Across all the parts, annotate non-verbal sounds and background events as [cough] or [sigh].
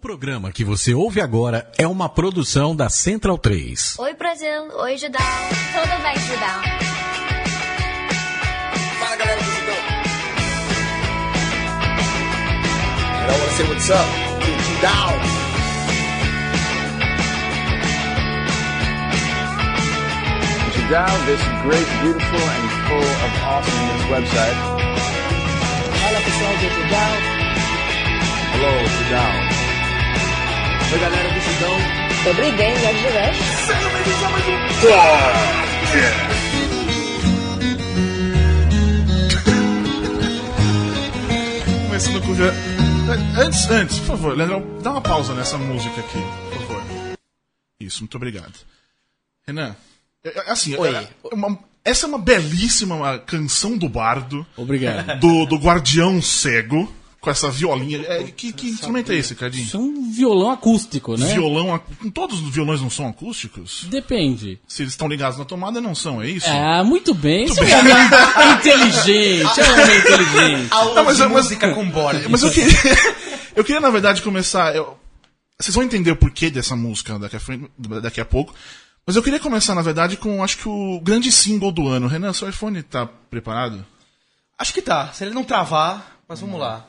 programa que você ouve agora é uma produção da Central 3. Oi, Brasil. Oi, Judão. Tudo bem, Judão? Fala galera do Judão. I wanna say what's up to Judão. Judão, this great, beautiful, and full of awesomeness website. Fala pessoal do Judão. Hello, Judão. Oi, galera, bichidão. Sobre bem-vindos. Começando com já... Antes, antes, por favor, Leandrão, dá uma pausa nessa música aqui, por favor. Isso, muito obrigado. Renan, é, é assim, Oi. É, uma, essa é uma belíssima canção do bardo. Obrigado. Do, do Guardião Cego com essa violinha. É, que, que instrumento é esse, Cadinho? Isso é um violão acústico, né? Violão. ac- Todos os violões não são acústicos? Depende. Se eles estão ligados na tomada, não são, é isso? Ah, muito bem. Esse é um homem inteligente. É um homem inteligente. [laughs] Não, Aula Tá, mas de eu- mas- música com Borg. [laughs] Mas eu queria, [laughs] eu queria, na verdade, começar. eu- vocês vão entender o porquê dessa música daqui a, frente- daqui a pouco. Mas eu queria começar, na verdade, com acho que o grande single do ano. Renan, seu iPhone tá preparado? Acho que tá. Se ele não travar, mas vamos lá.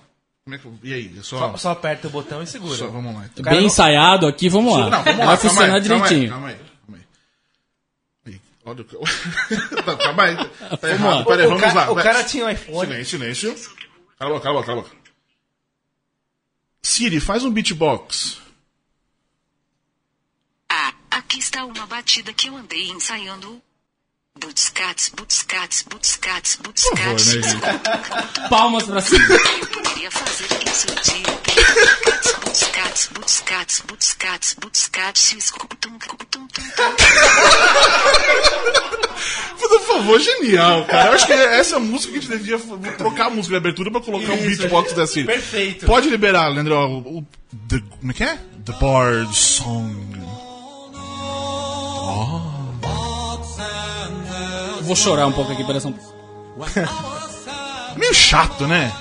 Como é que eu- E aí? Eu só, Só, só aperta o botão e segura. só- vamos lá. Então. cara Bem não- ensaiado aqui, vamos lá. Não, vamos lá. Vai calma funcionar aí, calma aí, direitinho. Calma aí, calma aí. Aí, olha o [laughs] Não, calma aí. Tá Vamos errado. lá. Pera aí, o, vamos ca- lá. o cara tinha um iPhone. Silêncio, silêncio. Cala a boca, cala a boca, cala a boca. Siri, faz um beatbox. Ah, aqui está uma batida que eu andei ensaiando. Butscats, butscats, butscats, butscats. né, gente? Palmas pra cima. [laughs] Eu poderia fazer isso o dia inteiro. Butscats, butscats, butscats, butscats, escutum, cutum, tum, tum. Por favor, genial, cara. Eu acho que essa música que a gente devia trocar a música de abertura pra colocar um beatbox Siri. Perfeito. Pode liberar, Leandro. O, o- the, como é que é? The Bard Song. Eu vou chorar um pouco aqui, pera só um [laughs] Meio chato, né?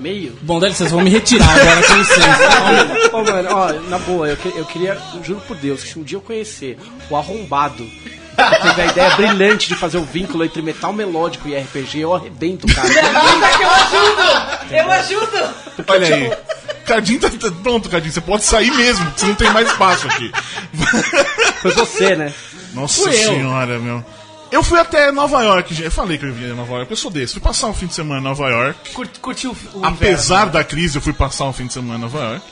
Meio. Bom, deve vocês vão me retirar agora, com licença. [laughs] Ô, mano, ó, na boa, eu, que- eu queria, juro por Deus, que se um dia eu conhecer o arrombado que teve a ideia brilhante de fazer o vínculo entre metal melódico e RPG, eu arrebento, cara. [laughs] Eu ajudo! Olha aí. Cadinho tá, tá- pronto, Cadinho. Você pode sair mesmo, porque você não tem mais espaço aqui. Foi você, né? Nossa Fui eu. senhora, meu. Eu fui até Nova York, gente. Eu falei que eu ia em Nova York, eu sou desse. Fui passar um fim de semana em Nova York. Cur- curtiu o Apesar inverno. da crise, eu fui passar um fim de semana em Nova York.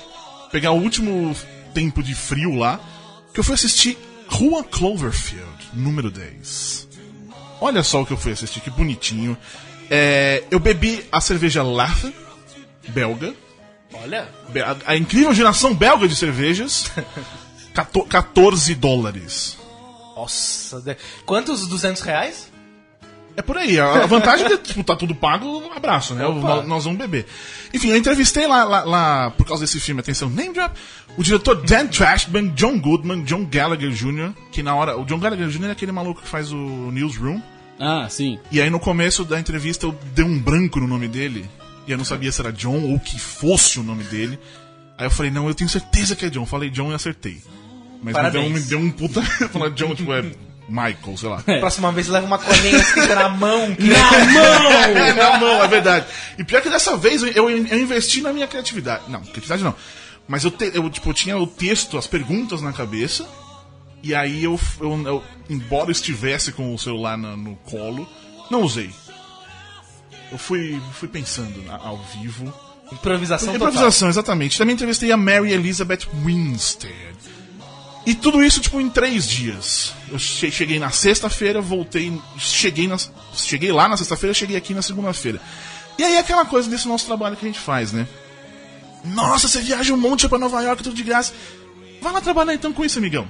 Pegar o último tempo de frio lá. Que eu fui assistir Rua Cloverfield, número 10. Olha só o que eu fui assistir, que bonitinho. É, eu bebi a cerveja Laffe, belga. Olha, A, a incrível geração belga de cervejas. [laughs] Cato- 14 dólares. Nossa. de- Quantos 200 reais? É por aí. A vantagem de tipo, tá tudo pago, um abraço, né? Opa. Nós, nós vamos beber. Enfim, eu entrevistei lá, lá, lá, por causa desse filme, atenção, name drop, o diretor Dan Trashman, John Goodman, John Gallagher Jr., que na hora. O John Gallagher Jr. é aquele maluco que faz o Newsroom. Ah, sim. E aí no começo da entrevista eu dei um branco no nome dele. E eu não sabia se era John ou que fosse o nome dele. Aí eu falei, não, eu tenho certeza que é John. Falei John e acertei. Mas me deu, Parabéns. me deu um puta. [laughs] Falar John, tipo, é Michael, sei lá. Próxima vez leva uma colinha escrita na mão. Que... Na mão! É, [laughs] na mão, é verdade. E pior que dessa vez eu, eu, eu investi na minha criatividade. Não, criatividade não. Mas eu, te- eu, tipo, eu tinha o texto, as perguntas na cabeça. E aí eu, eu, eu- embora estivesse com o celular na- no colo, não usei. Eu fui, fui pensando na- ao vivo. Improvisação total. Improvisação, exatamente. Também entrevistei a Mary Elizabeth Winstead. E tudo isso, tipo, em três dias. Eu che- cheguei na sexta-feira, voltei. Cheguei, na, cheguei lá na sexta-feira, cheguei aqui na segunda-feira. E aí é aquela coisa desse nosso trabalho que a gente faz, né? Nossa, você viaja um monte pra Nova York, tudo de graça. Vai lá trabalhar então com isso, amigão.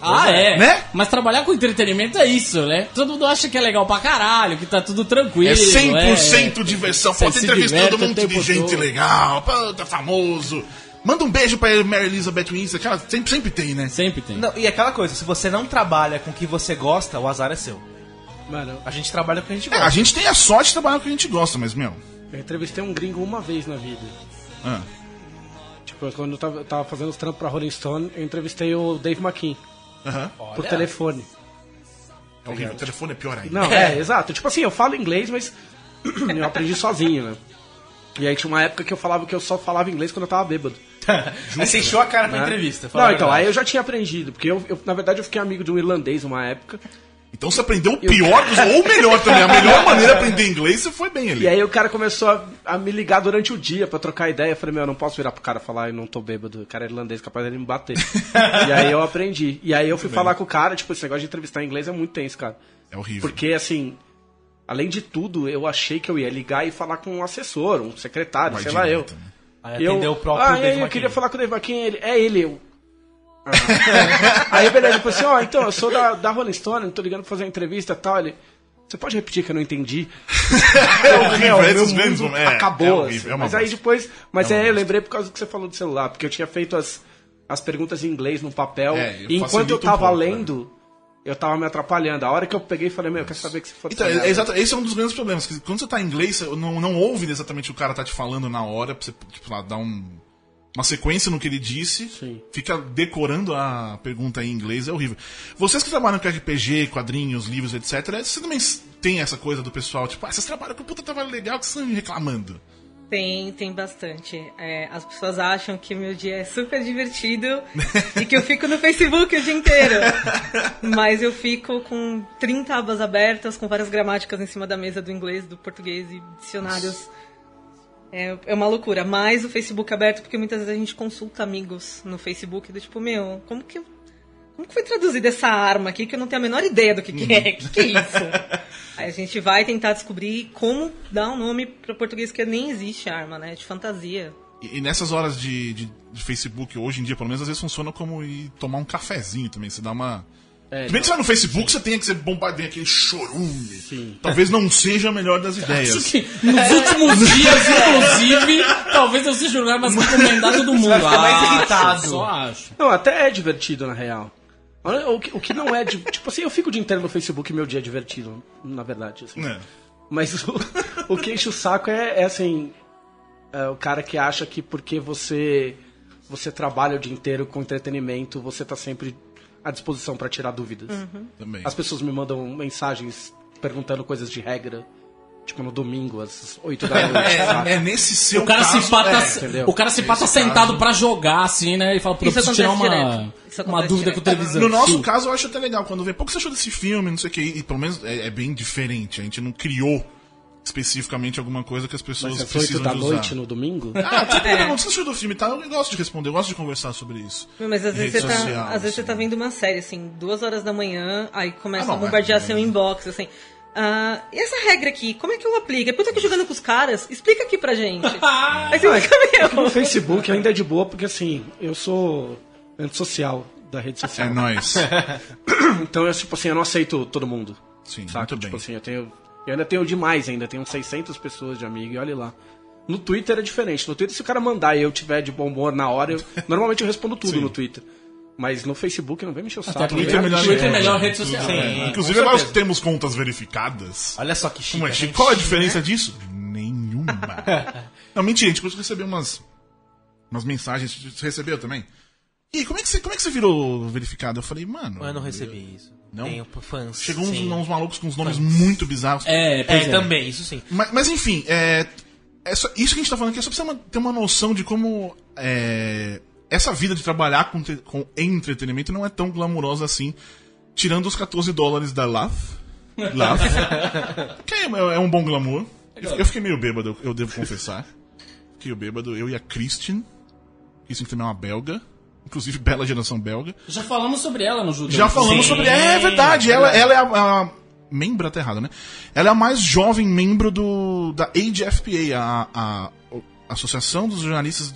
Ah, é. Né? Mas trabalhar com entretenimento é isso, né? Todo mundo acha que é legal pra caralho, que tá tudo tranquilo. É 100% é. diversão. Se entrevistando diverte um monte de gente todo. legal, puta famoso. Manda um beijo pra Mary Elizabeth Winstead. Cara, sempre, sempre tem, né? Sempre tem. Não, e aquela coisa, se você não trabalha com o que você gosta, o azar é seu. Mano, A gente trabalha com o que a gente É, gosta. a gente tem a sorte de trabalhar com o que a gente gosta, mas, meu. eu entrevistei um gringo uma vez na vida. ah. Tipo, quando eu tava, tava fazendo os trampos pra Rolling Stone, eu entrevistei o Dave McKean Aham. por telefone. É horrível. O telefone é pior ainda. Não, é, exato. Tipo assim, eu falo inglês, mas [clears throat] eu aprendi sozinho, né? E aí tinha uma época que eu falava que eu só falava inglês quando eu tava bêbado. Aí você encheu a cara pra né? entrevista. fala Não, então, verdade. aí eu já tinha aprendido, porque eu, eu, na verdade eu fiquei amigo de um irlandês uma época. Então você aprendeu o pior dos, ou o melhor também. A melhor maneira de aprender inglês você foi bem ali. E aí o cara começou a, a me ligar durante o dia pra trocar ideia. Eu falei, meu, eu não posso virar pro cara e falar, eu não tô bêbado. O cara é irlandês, capaz dele me bater. [laughs] e aí eu aprendi. E aí eu fui falar com o cara, tipo, esse negócio de entrevistar em inglês é muito tenso, cara. É horrível. Porque, assim, além de tudo, eu achei que eu ia ligar e falar com um assessor, um secretário, Vai sei lá eu. né? Aí eu, atendeu o próprio ah, Dave eu queria falar com o Dave McKean, ele, é ele, eu. Ah. [laughs] aí beleza, ele falou assim, ó, então, eu sou da, da Rolling Stone, não tô ligando pra fazer uma entrevista e tal, ele... Você pode repetir que eu não entendi? [laughs] É horrível, Meu esses mundo. É, acabou, é horrível, assim. é Mas aí depois... Mas É é, eu lembrei por causa do que você falou do celular, porque eu tinha feito as, as perguntas em inglês no papel, É, e enquanto eu um tava pouco, lendo, eu tava me atrapalhando. A hora que eu peguei e falei, meu, quer saber que se for... Então, é, exato, esse é um dos grandes problemas. que quando você tá em inglês, você não, não ouve exatamente o que o cara tá te falando na hora, pra você tipo, lá, dar um, uma sequência no que ele disse, Sim. fica decorando a pergunta em inglês, é horrível. Vocês que trabalham com RPG, quadrinhos, livros, etc., você também tem essa coisa do pessoal, tipo, ah, vocês trabalham com puta trabalho legal que vocês estão reclamando. Tem, tem bastante. É, as pessoas acham que meu dia é super divertido e que eu fico no Facebook o dia inteiro. [laughs] Mas eu fico com 30 abas abertas, com várias gramáticas em cima da mesa do inglês, do português e dicionários. É, é uma loucura. Mas o Facebook aberto, porque muitas vezes a gente consulta amigos no Facebook do tipo, meu, como que Como que foi traduzida essa arma aqui que eu não tenho a menor ideia do que, que é? O que, que é isso? Aí a gente vai tentar descobrir como dar um nome para português que nem existe arma, né? De fantasia. E, e nessas horas de, de, de Facebook, hoje em dia, pelo menos, às vezes funciona como ir tomar um cafezinho também. Você dá uma. É, bem que você vai no Facebook, você tem que ser bombardeio aquele chorume. Talvez não seja a melhor das [laughs] ideias. Acho que nos últimos [laughs] dias, inclusive, talvez eu seja o lugar mais recomendado do mundo. vai ficar mais Acho, irritado. Só acho. Não, até é divertido, na real. O que, o que não é. de- Tipo assim, eu fico o dia inteiro no Facebook e meu dia é divertido, na verdade. assim. É. Mas o, o que enche o saco é, é assim. é o cara que acha que porque você você trabalha o dia inteiro com entretenimento, você tá sempre à disposição pra tirar dúvidas. Também. As pessoas me mandam mensagens perguntando coisas de regra. Tipo no domingo, às 8 da noite. sabe? É, é nesse seu O cara caso, se pata, é. o cara se pata Nesse sentado caso. pra jogar, assim, né? E fala, pô, preciso tirar uma, uma dúvida direto. com o televisão. No nosso Sim. caso, eu acho até legal quando vê. Pô, o que você achou desse filme? Não sei o que. E pelo menos é, é bem diferente. A gente não criou especificamente alguma coisa que as pessoas Mas às 8 precisam da de usar. noite no domingo. Ah, tipo, pergunta, o que você achou do filme tal? Eu gosto de responder, eu gosto de conversar sobre isso. Mas às Em vezes, você tá, social, às vezes você tá assim. vendo uma série, assim, duas horas da manhã, aí começa Ah, não, a bombardear é, seu é. inbox, assim. Ah, e essa regra aqui, como é que eu aplico? Depois eu tô aqui jogando com os caras, explica aqui pra gente. aí você fica, No. Facebook ainda é de boa, porque assim, eu sou antissocial da rede É social. nóis. [coughs] Então, eu, tipo assim, eu não aceito todo mundo. Sim, Saca? muito Tipo bem. assim, eu tenho. Eu ainda tenho demais ainda, tenho 600 pessoas de amigo e olha lá. No Twitter é diferente. No Twitter, se o cara mandar e eu tiver de bom humor na hora, eu, [laughs] normalmente eu respondo tudo Sim. no Twitter. Mas no Facebook não vem me encher o saco. Até Twitter vem é melhor, Twitter é a melhor rede social. Sim. né? Inclusive, nós temos contas verificadas. Olha só que chique. Como é a chique? Qual a diferença né? disso? Nenhuma. [laughs] não, mentira, a gente conseguiu receber umas, umas mensagens. Você recebeu também? E como é, que você, como é que você virou verificado? Eu falei, mano. Eu não recebi isso. Não? Tenho fãs. Chegou uns, uns malucos com uns nomes muito bizarros. É, pois É, é. também, isso sim. Mas, mas, enfim, é, é só- isso que a gente tá falando aqui é só pra você ter uma noção de como é, essa vida de trabalhar com, com entretenimento não é tão glamurosa assim, tirando os 14 dólares da LAF. LAF [laughs] que é, é um bom glamour. Eu, eu fiquei meio bêbado, eu, devo confessar. Fiquei bêbado, eu e a Christian. Christian que também é uma belga. Inclusive, bela geração belga. Já falamos sobre ela no Judeu. Já falamos Sim, sobre. É verdade, ela, ela é a, a- Membro até errado, né? Ela é a mais jovem membro do da AGFPA, a, a, a Associação dos Jornalistas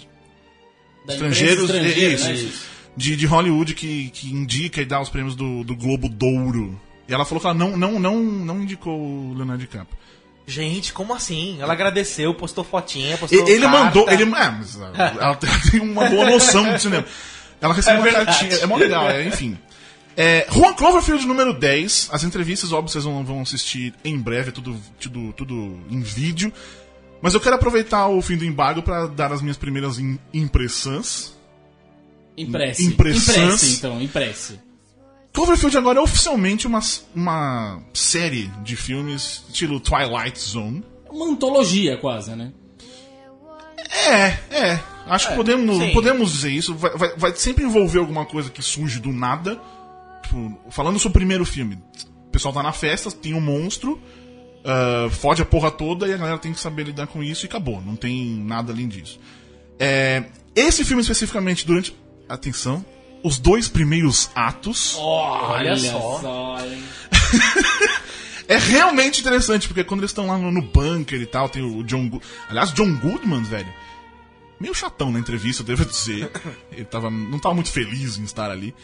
Estrangeiros. estrangeira, isso, né? De, de Hollywood que, que indica e dá os prêmios do, do Globo Douro. E ela falou que ela não, não, não, não indicou o Leonardo DiCaprio. Gente, como assim? Ela agradeceu, postou fotinha, postou Ele carta. mandou. Ele, é, mas [laughs] ela ela tem uma boa noção de cinema. Ela recebeu É uma cartinha. É mó legal, é, enfim. É, Juan Cloverfield número 10. As entrevistas, óbvio, vocês vão, vão assistir em breve, tudo, tudo, tudo em vídeo. Mas eu quero aproveitar o fim do embargo pra dar as minhas primeiras im- impressões. Impresse. Impressões. Impresse, então, impresse. Cloverfield agora é oficialmente uma, uma série de filmes estilo Twilight Zone. Uma antologia, quase, né? É, é. Acho que podemos, sim. podemos dizer isso. Vai, vai- vai sempre envolver alguma coisa que surge do nada. Tipo, falando sobre o primeiro filme. O pessoal tá na festa, tem um monstro, ah, fode a porra toda e a galera tem que saber lidar com isso e acabou. Não tem nada além disso. É, esse filme especificamente, durante. Atenção. Os dois primeiros atos. Olha só. hein? [laughs] É realmente interessante, porque quando eles estão lá no, no bunker e tal, tem o John. Aliás, John Goodman, velho. Meio chatão na entrevista, eu devo dizer. [laughs] Ele tava, não tava muito feliz em estar ali.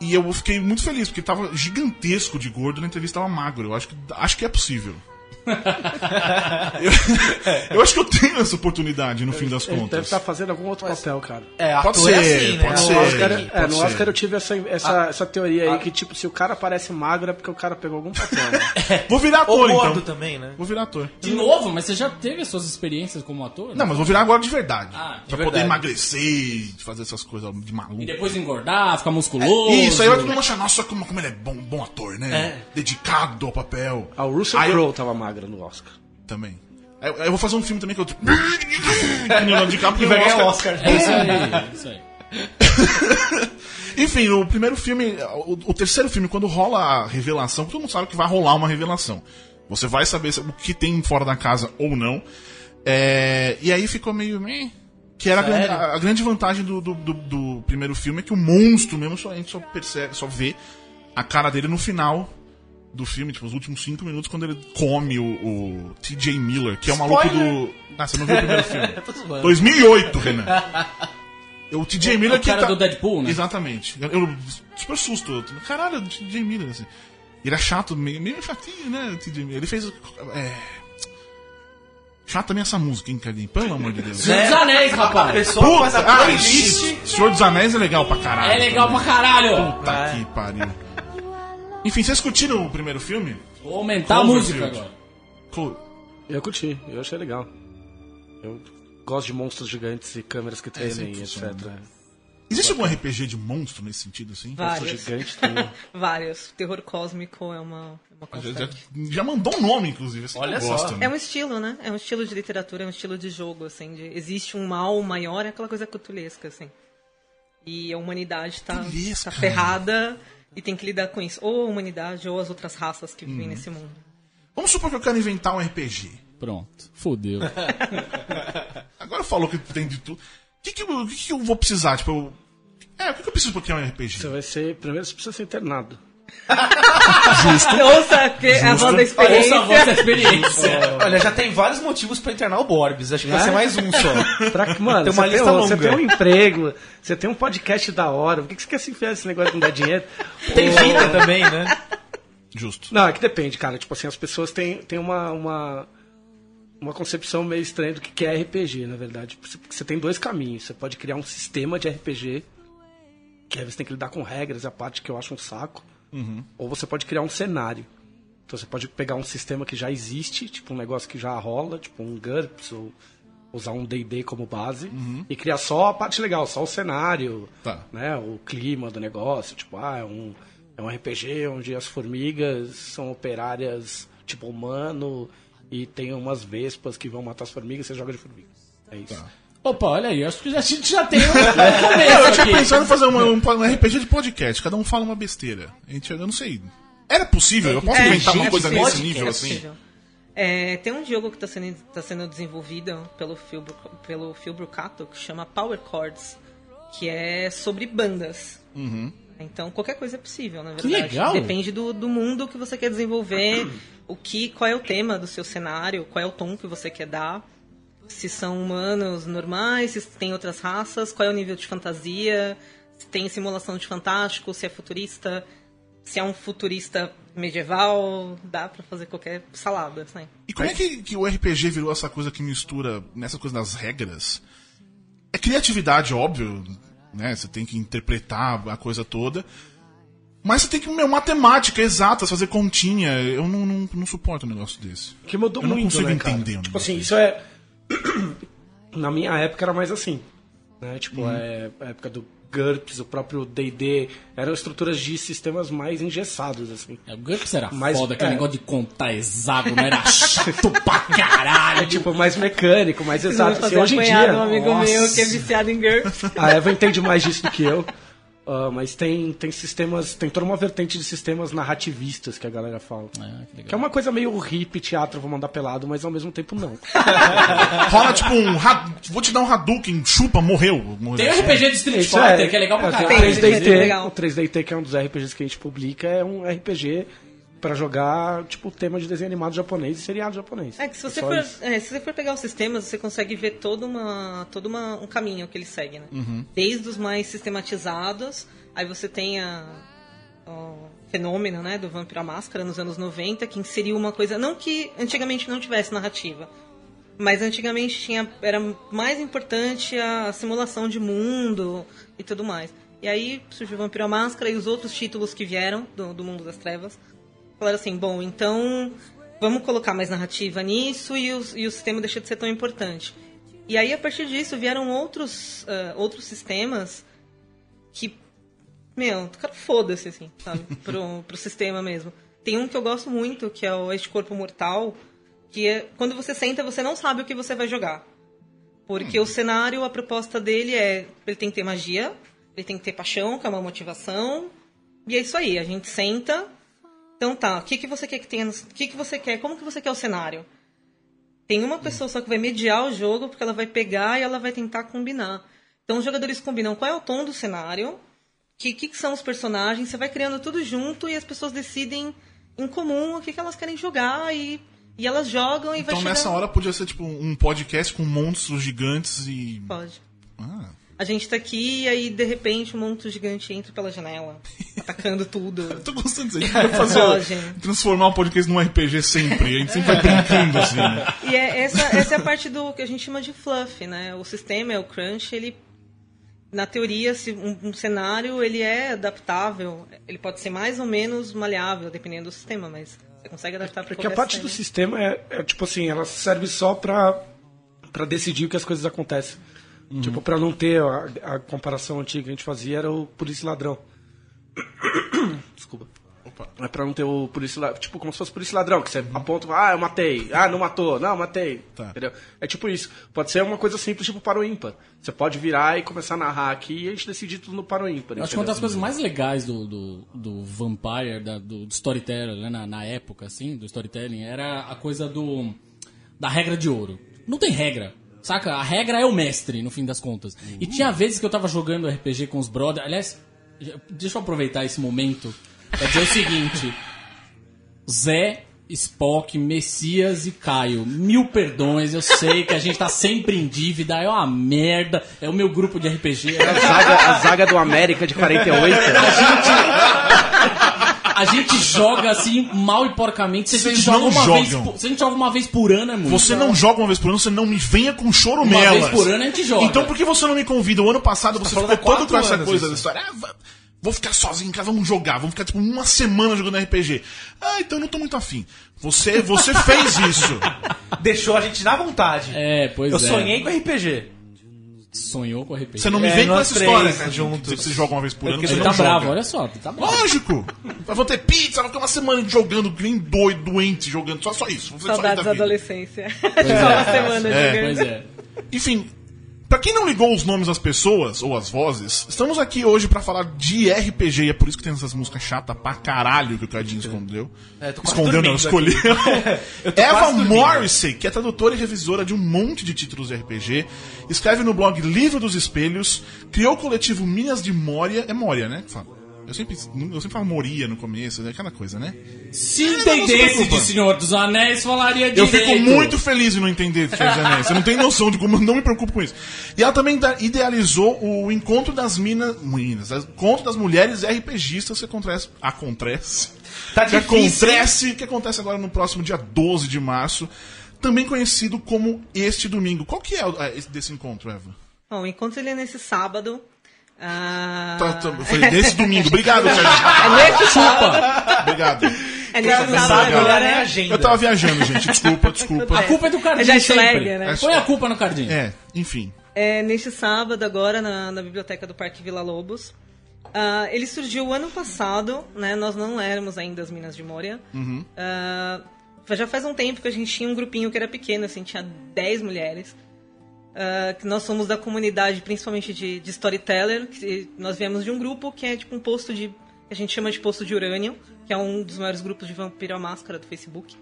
E eu fiquei muito feliz, porque tava gigantesco de gordo na entrevista tava magro. Eu acho que, acho que é possível. Eu, eu acho que eu tenho essa oportunidade no fim das Ele deve contas. estar fazendo algum outro papel, cara. É, Pode ator é ser, assim, né? pode No ser. Oscar, é, pode no ser. Oscar eu tive essa, essa, essa teoria aí que, tipo, se o cara parece magro é porque o cara pegou algum papel. Né? [laughs] Vou virar Ou ator, gordo então. também, né? Vou virar ator. De novo, mas você já teve as suas experiências como ator? Não, mas vou virar agora de verdade. Ah, de pra verdade. poder emagrecer, fazer essas coisas de maluco. E depois engordar, ficar musculoso. Isso, aí vai todo mundo achar, nossa, como, como ele é bom, bom ator, né? Dedicado ao papel. Ah, o Russell eu- Crowe tava magro no Oscar. Também. Eu, eu vou fazer um filme também que eu. Tipo, [laughs] que nem o DiCaprio, E vai ganhar o Oscar. Oscar. É isso aí, é isso aí. [laughs] Enfim, o primeiro filme, o, o terceiro filme, quando rola a revelação, todo mundo sabe que vai rolar uma revelação. Você vai saber o que tem fora da casa ou não. É, e aí ficou meio. meh, Que era a grande, a, a grande vantagem do, do, do- do primeiro filme é que o monstro mesmo só, a gente só percebe, só vê a cara dele no final do filme, tipo, os últimos cinco minutos, quando ele come o, o TJ Miller, que é o maluco do. Ah, você não viu o primeiro filme? [laughs] Tô zoando. 2008, Renan. [laughs] O TJ Miller o que cara tá- do Deadpool, né? Exatamente. Eu, eu super susto. eu- Caralho, o TJ Miller, assim. Ele é chato, meio, meio chatinho, né, o TJ Miller. Ele fez. É... Chato também essa música, hein, Carlinhos? Pelo amor de Deus. Senhor dos Anéis, A rapaz. pessoa faz a ah, playlist. Senhor dos Anéis é legal pra caralho. É legal pra caralho. Puta que pariu. Enfim, vocês curtiram o primeiro filme? Vou aumentar a música agora. Eu curti, eu achei legal. Eu gosto de monstros gigantes e câmeras que tremem, sempre etc. Existe algum RPG de monstro nesse sentido, assim? Monstro Vários. gigante [laughs] tem. Vários. Terror cósmico é uma, é uma Já, constante. já- já mandou um nome, inclusive. Assim, Olha eu só. gosto, né? É um estilo, né? É um estilo de literatura, é um estilo de jogo, assim. De, existe um mal maior, é aquela coisa cutulesca, assim. E a humanidade tá, Cutulesca. tá ferrada e tem que lidar com isso. Ou a humanidade ou as outras raças que vivem nesse mundo. Vamos supor que eu quero inventar um RPG. Pronto, fodeu. [laughs] Agora falou que tem de tudo. O que, que, eu, que, que eu vou precisar? Tipo, eu... É, o que, que eu preciso pra criar um RPG? Você vai ser. Primeiro você precisa ser internado. Ouça que é a voz da experiência. Ouça a voz da experiência. Olha, já tem vários motivos pra internar o Borbs. Acho que vai É? ser mais um só. Pra, mano, Tem uma você, lista tem, um- você longa. tem um emprego, você tem um podcast da hora. Por que que você quer se enfiar nesse negócio de não dar dinheiro? Tem vida também, né? Justo. Não, é que depende, cara. Tipo assim, as pessoas têm, têm uma, uma, uma concepção meio estranha do que que é RPG, na verdade. Você, você tem dois caminhos. Você pode criar um sistema de RPG, que aí você tem que lidar com regras, é a parte que eu acho um saco. Ou você pode criar um cenário. Então você pode pegar um sistema que já existe, tipo um negócio que já rola, tipo um GURPS, ou usar um D&D como base, e criar só a parte legal, só o cenário, Tá. né, o clima do negócio, tipo, ah, é um, é um RPG onde as formigas são operárias tipo humano e tem umas vespas que vão matar as formigas, você joga de formiga. É isso. Opa, olha aí, acho que já- a gente já tem um [laughs] Eu começo tinha aqui. pensado em fazer uma- um, um RPG de podcast, cada um fala uma besteira. A gente, eu não sei. Era possível? Eu posso É, inventar uma coisa nesse nível É assim? possível. É, tem um jogo que está sendo, tá sendo desenvolvido pelo Phil, pelo Phil Brucato que chama Power Chords, que é sobre bandas. Então qualquer coisa é possível, na Que verdade. legal! Depende do, do mundo que você quer desenvolver, o que, qual é o tema do seu cenário, qual é o tom que você quer dar. Se são humanos normais, se tem outras raças, qual é o nível de fantasia, se tem simulação de fantástico, se é futurista, se é um futurista medieval, dá pra fazer qualquer salada, assim. E como é que, que o RPG virou essa coisa que mistura nessa coisa das regras? É criatividade, óbvio, né? Você tem que interpretar a coisa toda. Mas você tem que, meu, matemática exata, fazer continha. Eu não, não, não suporto um negócio desse. Que mudou Eu não muito, consigo né, cara? entender um Tipo assim, isso é. [clears throat] Na minha época era mais assim. Né? Tipo, Uhum. é, a época do GURPS, o próprio DD, eram estruturas de sistemas mais engessados, assim. É, o GURPS era Mas, foda, aquele é. negócio de contar hexágono, era chato [laughs] pra caralho. É tipo mais mecânico, mais exato. Assim, hoje em dia. um amigo nossa. meu que é viciado em GURPS. A Eva entende mais disso do que eu. Ah, mas tem, tem sistemas, tem toda uma vertente de sistemas narrativistas que a galera fala. que, é uma coisa meio hip, teatro, vou mandar pelado, mas ao mesmo tempo não. [laughs] Rola tipo um. Vou te dar um Hadouken, chupa, morreu. morreu. Tem o RPG de Street Isso Fighter, que é legal pra tem caralho. O 3DT, legal. o 3DT, que é um dos RPGs que a gente publica, é um RPG pra jogar, tipo, tema de desenho animado japonês e seriado japonês. É que se você, só for, é, se você for pegar os sistemas, você consegue ver todo, uma, todo uma, um caminho que ele segue, né? Uhum. Desde os mais sistematizados, aí você tem a, o fenômeno né, do Vampiro à Máscara nos anos 90, que inseriu uma coisa... Não que antigamente não tivesse narrativa, mas antigamente tinha, era mais importante a simulação de mundo e tudo mais. E aí surgiu Vampiro à Máscara e os outros títulos que vieram do, do mundo das trevas falaram assim, bom, então vamos colocar mais narrativa nisso e o, e o sistema deixa de ser tão importante. E aí, a partir disso, vieram outros, ah, outros sistemas que, meu, cara, foda-se, assim, sabe? [laughs] pro, pro sistema mesmo. Tem um que eu gosto muito, que é o Este Corpo Mortal, que é quando você senta, você não sabe o que você vai jogar. Porque o cenário, a proposta dele é, ele tem que ter magia, ele tem que ter paixão, que é uma motivação, e é isso aí, a gente senta, então tá, o que, que você quer que tenha, o que, que você quer, como que você quer o cenário? Tem uma pessoa só que vai mediar o jogo, porque ela vai pegar e ela vai tentar combinar. Então os jogadores combinam qual é o tom do cenário, o que, que, são os personagens, você vai criando tudo junto e as pessoas decidem em comum o que, que elas querem jogar e, e elas jogam e vai Então chegar... nessa hora podia ser tipo um podcast com monstros gigantes e. Pode. Ah. A gente tá aqui e aí, de repente, um monstro gigante entra pela janela, [laughs] atacando tudo. [laughs] Tô gostando disso. A [laughs] gente podia fazer, transformar o podcast num RPG sempre. A gente sempre vai brincando assim. né? E é, essa, essa é a parte do que a gente chama de fluff, né? O sistema, é o crunch, ele... Na teoria, se um, um cenário ele é adaptável, ele pode ser mais ou menos maleável, dependendo do sistema, mas você consegue adaptar para Porque a parte do sistema é, é, tipo assim, ela serve só pra, pra decidir o que as coisas acontecem. Uhum. Tipo, pra não ter a, a comparação antiga que a gente fazia era o polícia e ladrão. [coughs] Desculpa. É pra não ter o polícia ladrão. Tipo, como se fosse polícia ladrão, que você aponta, ah, eu matei. Ah, não matou. Não, matei. Uhum. Tá. Entendeu? É tipo isso. Pode ser uma coisa simples, tipo para o ímpar. Você pode virar e começar a narrar aqui e a gente decidir tudo no para o ímpar. Eu acho que uma das coisas mais legais do, do, do Vampire, da- do, do storytelling, né, na, na época, assim, do storytelling, era a coisa do da regra de ouro. Não tem regra, saca? A regra é o mestre, no fim das contas. E tinha vezes que eu tava jogando RPG com os brothers. Aliás, deixa eu aproveitar esse momento pra dizer o seguinte: Zé, Spock, Messias e Caio, mil perdões, eu sei que a gente tá sempre em dívida, é uma merda, é o meu grupo de RPG. A zaga, a zaga do América de 48. A gente joga assim mal e porcamente. Se a gente Vocês joga não uma vez, jogam. por- se a gente joga uma vez por ano é muito. Você não joga uma vez por ano, você não me venha com. Uma vez por ano a gente joga. Então por que você não me convida? O ano passado você falando ficou há todo quatro com essa anos coisa isso. da história. Ah, va- vou ficar sozinho em casa, vamos jogar. Vamos ficar tipo uma semana jogando RPG. Ah, então eu não tô muito afim. Você, você fez isso. [laughs] Deixou a gente na vontade. É, pois Eu é. sonhei com RPG. Sonhou com RPG. Você não me É, vem com essa história, três cara, de juntos. você joga uma vez por É ano. porque Você Ele tá joga. bravo, olha só, tá bravo. Lógico! Eu vou ter pizza, vou ficar uma semana jogando que nem doido, doente, jogando. Só, só isso. Vou fazer só Saudades isso da adolescência. Só uma semana É, jogando. Pois é. Enfim, pra quem não ligou os nomes das pessoas ou as vozes, estamos aqui hoje pra falar de RPG e é por isso que tem essas músicas chatas pra caralho que o Cadinho escondeu. É, tô escondeu não, escolheu. [laughs] Eva. Morrissey, que é tradutora e revisora de um monte de títulos de RPG, escreve no blog Livro dos Espelhos, criou o coletivo Minas de Moria, é Moria, né? fala? Eu sempre, eu sempre falo Moria no começo, é aquela coisa, né? Se entendesse de Senhor dos Anéis, falaria Eu direito. fico muito feliz em não entender de Senhor dos Anéis. Você não tem noção de como eu não me preocupo com isso. E ela também idealizou o Encontro das Minas. Minas o Encontro das Mulheres RPGistas que acontece. Acontece. Tá que difícil, acontece, que acontece agora no próximo dia 12 de março. Também conhecido como Este Domingo. Qual que é esse- desse encontro, Eva? Bom, o encontro ele é nesse sábado, Ah, Tá, tá, foi nesse domingo. Obrigado, Sérgio. [laughs] é nesse sábado. Obrigado. É nesse Cara, sábado agora. é agenda. Eu tava viajando, gente. Desculpa, [laughs] desculpa. A culpa é do Cardinho É sempre. né? Põe a culpa no Cardinho. É, enfim. É, neste sábado, agora, na, na biblioteca do Parque Vila Lobos. Ah, ele surgiu ano passado, né? Nós não éramos ainda as Minas de Moria. Ah, já faz um tempo que a gente tinha um grupinho que era pequeno, assim, tinha 10 mulheres. Ah, que nós somos da comunidade, principalmente de, de storyteller. Que nós viemos de um grupo que é tipo um posto de. que a gente chama de posto de urânio, que é um dos maiores grupos de vampiro à máscara do Facebook.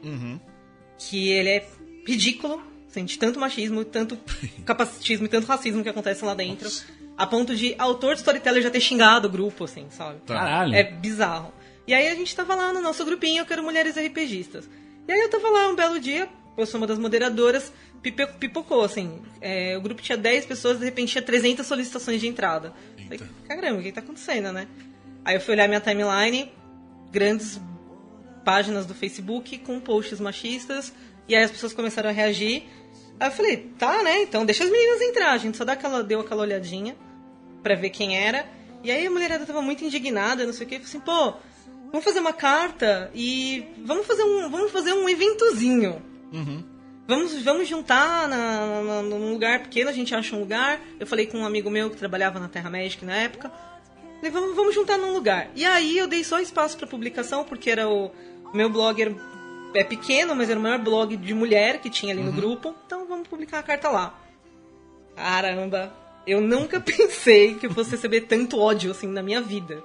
Que ele é ridículo, de tanto machismo, tanto [laughs] capacitismo e tanto racismo que acontece lá dentro. A ponto de autor de storyteller já ter xingado o grupo, assim, sabe? Caralho. É bizarro. E aí a gente tava lá no nosso grupinho, eu quero mulheres RPGistas. E aí eu tava lá um belo dia, eu sou uma das moderadoras, pipe- pipocou, assim. é, o grupo tinha 10 pessoas, de repente tinha 300 solicitações de entrada. Falei, caramba, o que tá acontecendo, né? Aí eu fui olhar minha timeline, grandes páginas do Facebook com posts machistas, e aí as pessoas começaram a reagir. Aí eu falei, tá, né? Então deixa as meninas entrar. A gente só dá aquela, deu aquela olhadinha pra ver quem era. E aí a mulherada tava muito indignada, não sei o que, falei assim, pô, vamos fazer uma carta e vamos fazer um, vamos fazer um eventozinho. Vamos, vamos juntar na, na- num lugar pequeno, a gente acha um lugar. Eu falei com um amigo meu que trabalhava na Terra Magic na época. Falei, vamos, vamos juntar num lugar. E aí eu dei só espaço pra publicação, porque era o meu blog era, é pequeno, mas era o maior blog de mulher que tinha ali no grupo. Então vamos publicar a carta lá. Caramba, eu nunca [laughs] pensei que eu fosse receber tanto ódio assim na minha vida.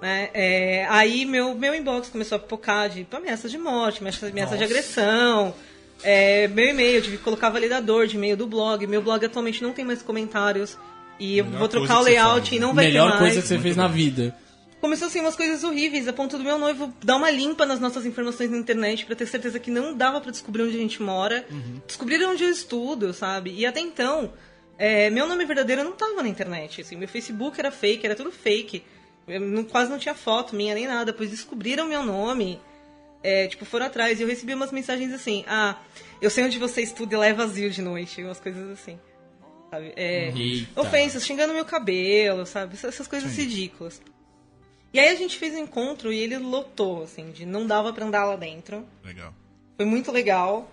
Né? É, aí meu, meu inbox começou a pipocar de ameaças de morte, ameaças ameaça de agressão. É, meu e-mail, eu tive que colocar validador de e-mail do blog. Meu blog atualmente não tem mais comentários. E eu Melhor vou trocar coisa o que você layout faz, e né? não vai Melhor ter mais. coisa que você fez na vida. Começou assim umas coisas horríveis, a ponto do meu noivo dar uma limpa nas nossas informações na internet pra ter certeza que não dava pra descobrir onde a gente mora, descobrir onde eu estudo, sabe? E até então, é, meu nome verdadeiro não tava na internet, assim, meu Facebook era fake, era tudo fake. Eu não- quase não tinha foto minha nem nada, pois descobriram meu nome. É, tipo, foram atrás e eu recebi umas mensagens assim: Ah, eu sei onde você estuda e lá é vazio de noite, umas coisas assim. Sabe? É, ofensas, xingando meu cabelo, sabe? Essas, coisas ridículas. E aí a gente fez um encontro e ele lotou, assim, de não dava pra andar lá dentro. Legal. Foi muito legal.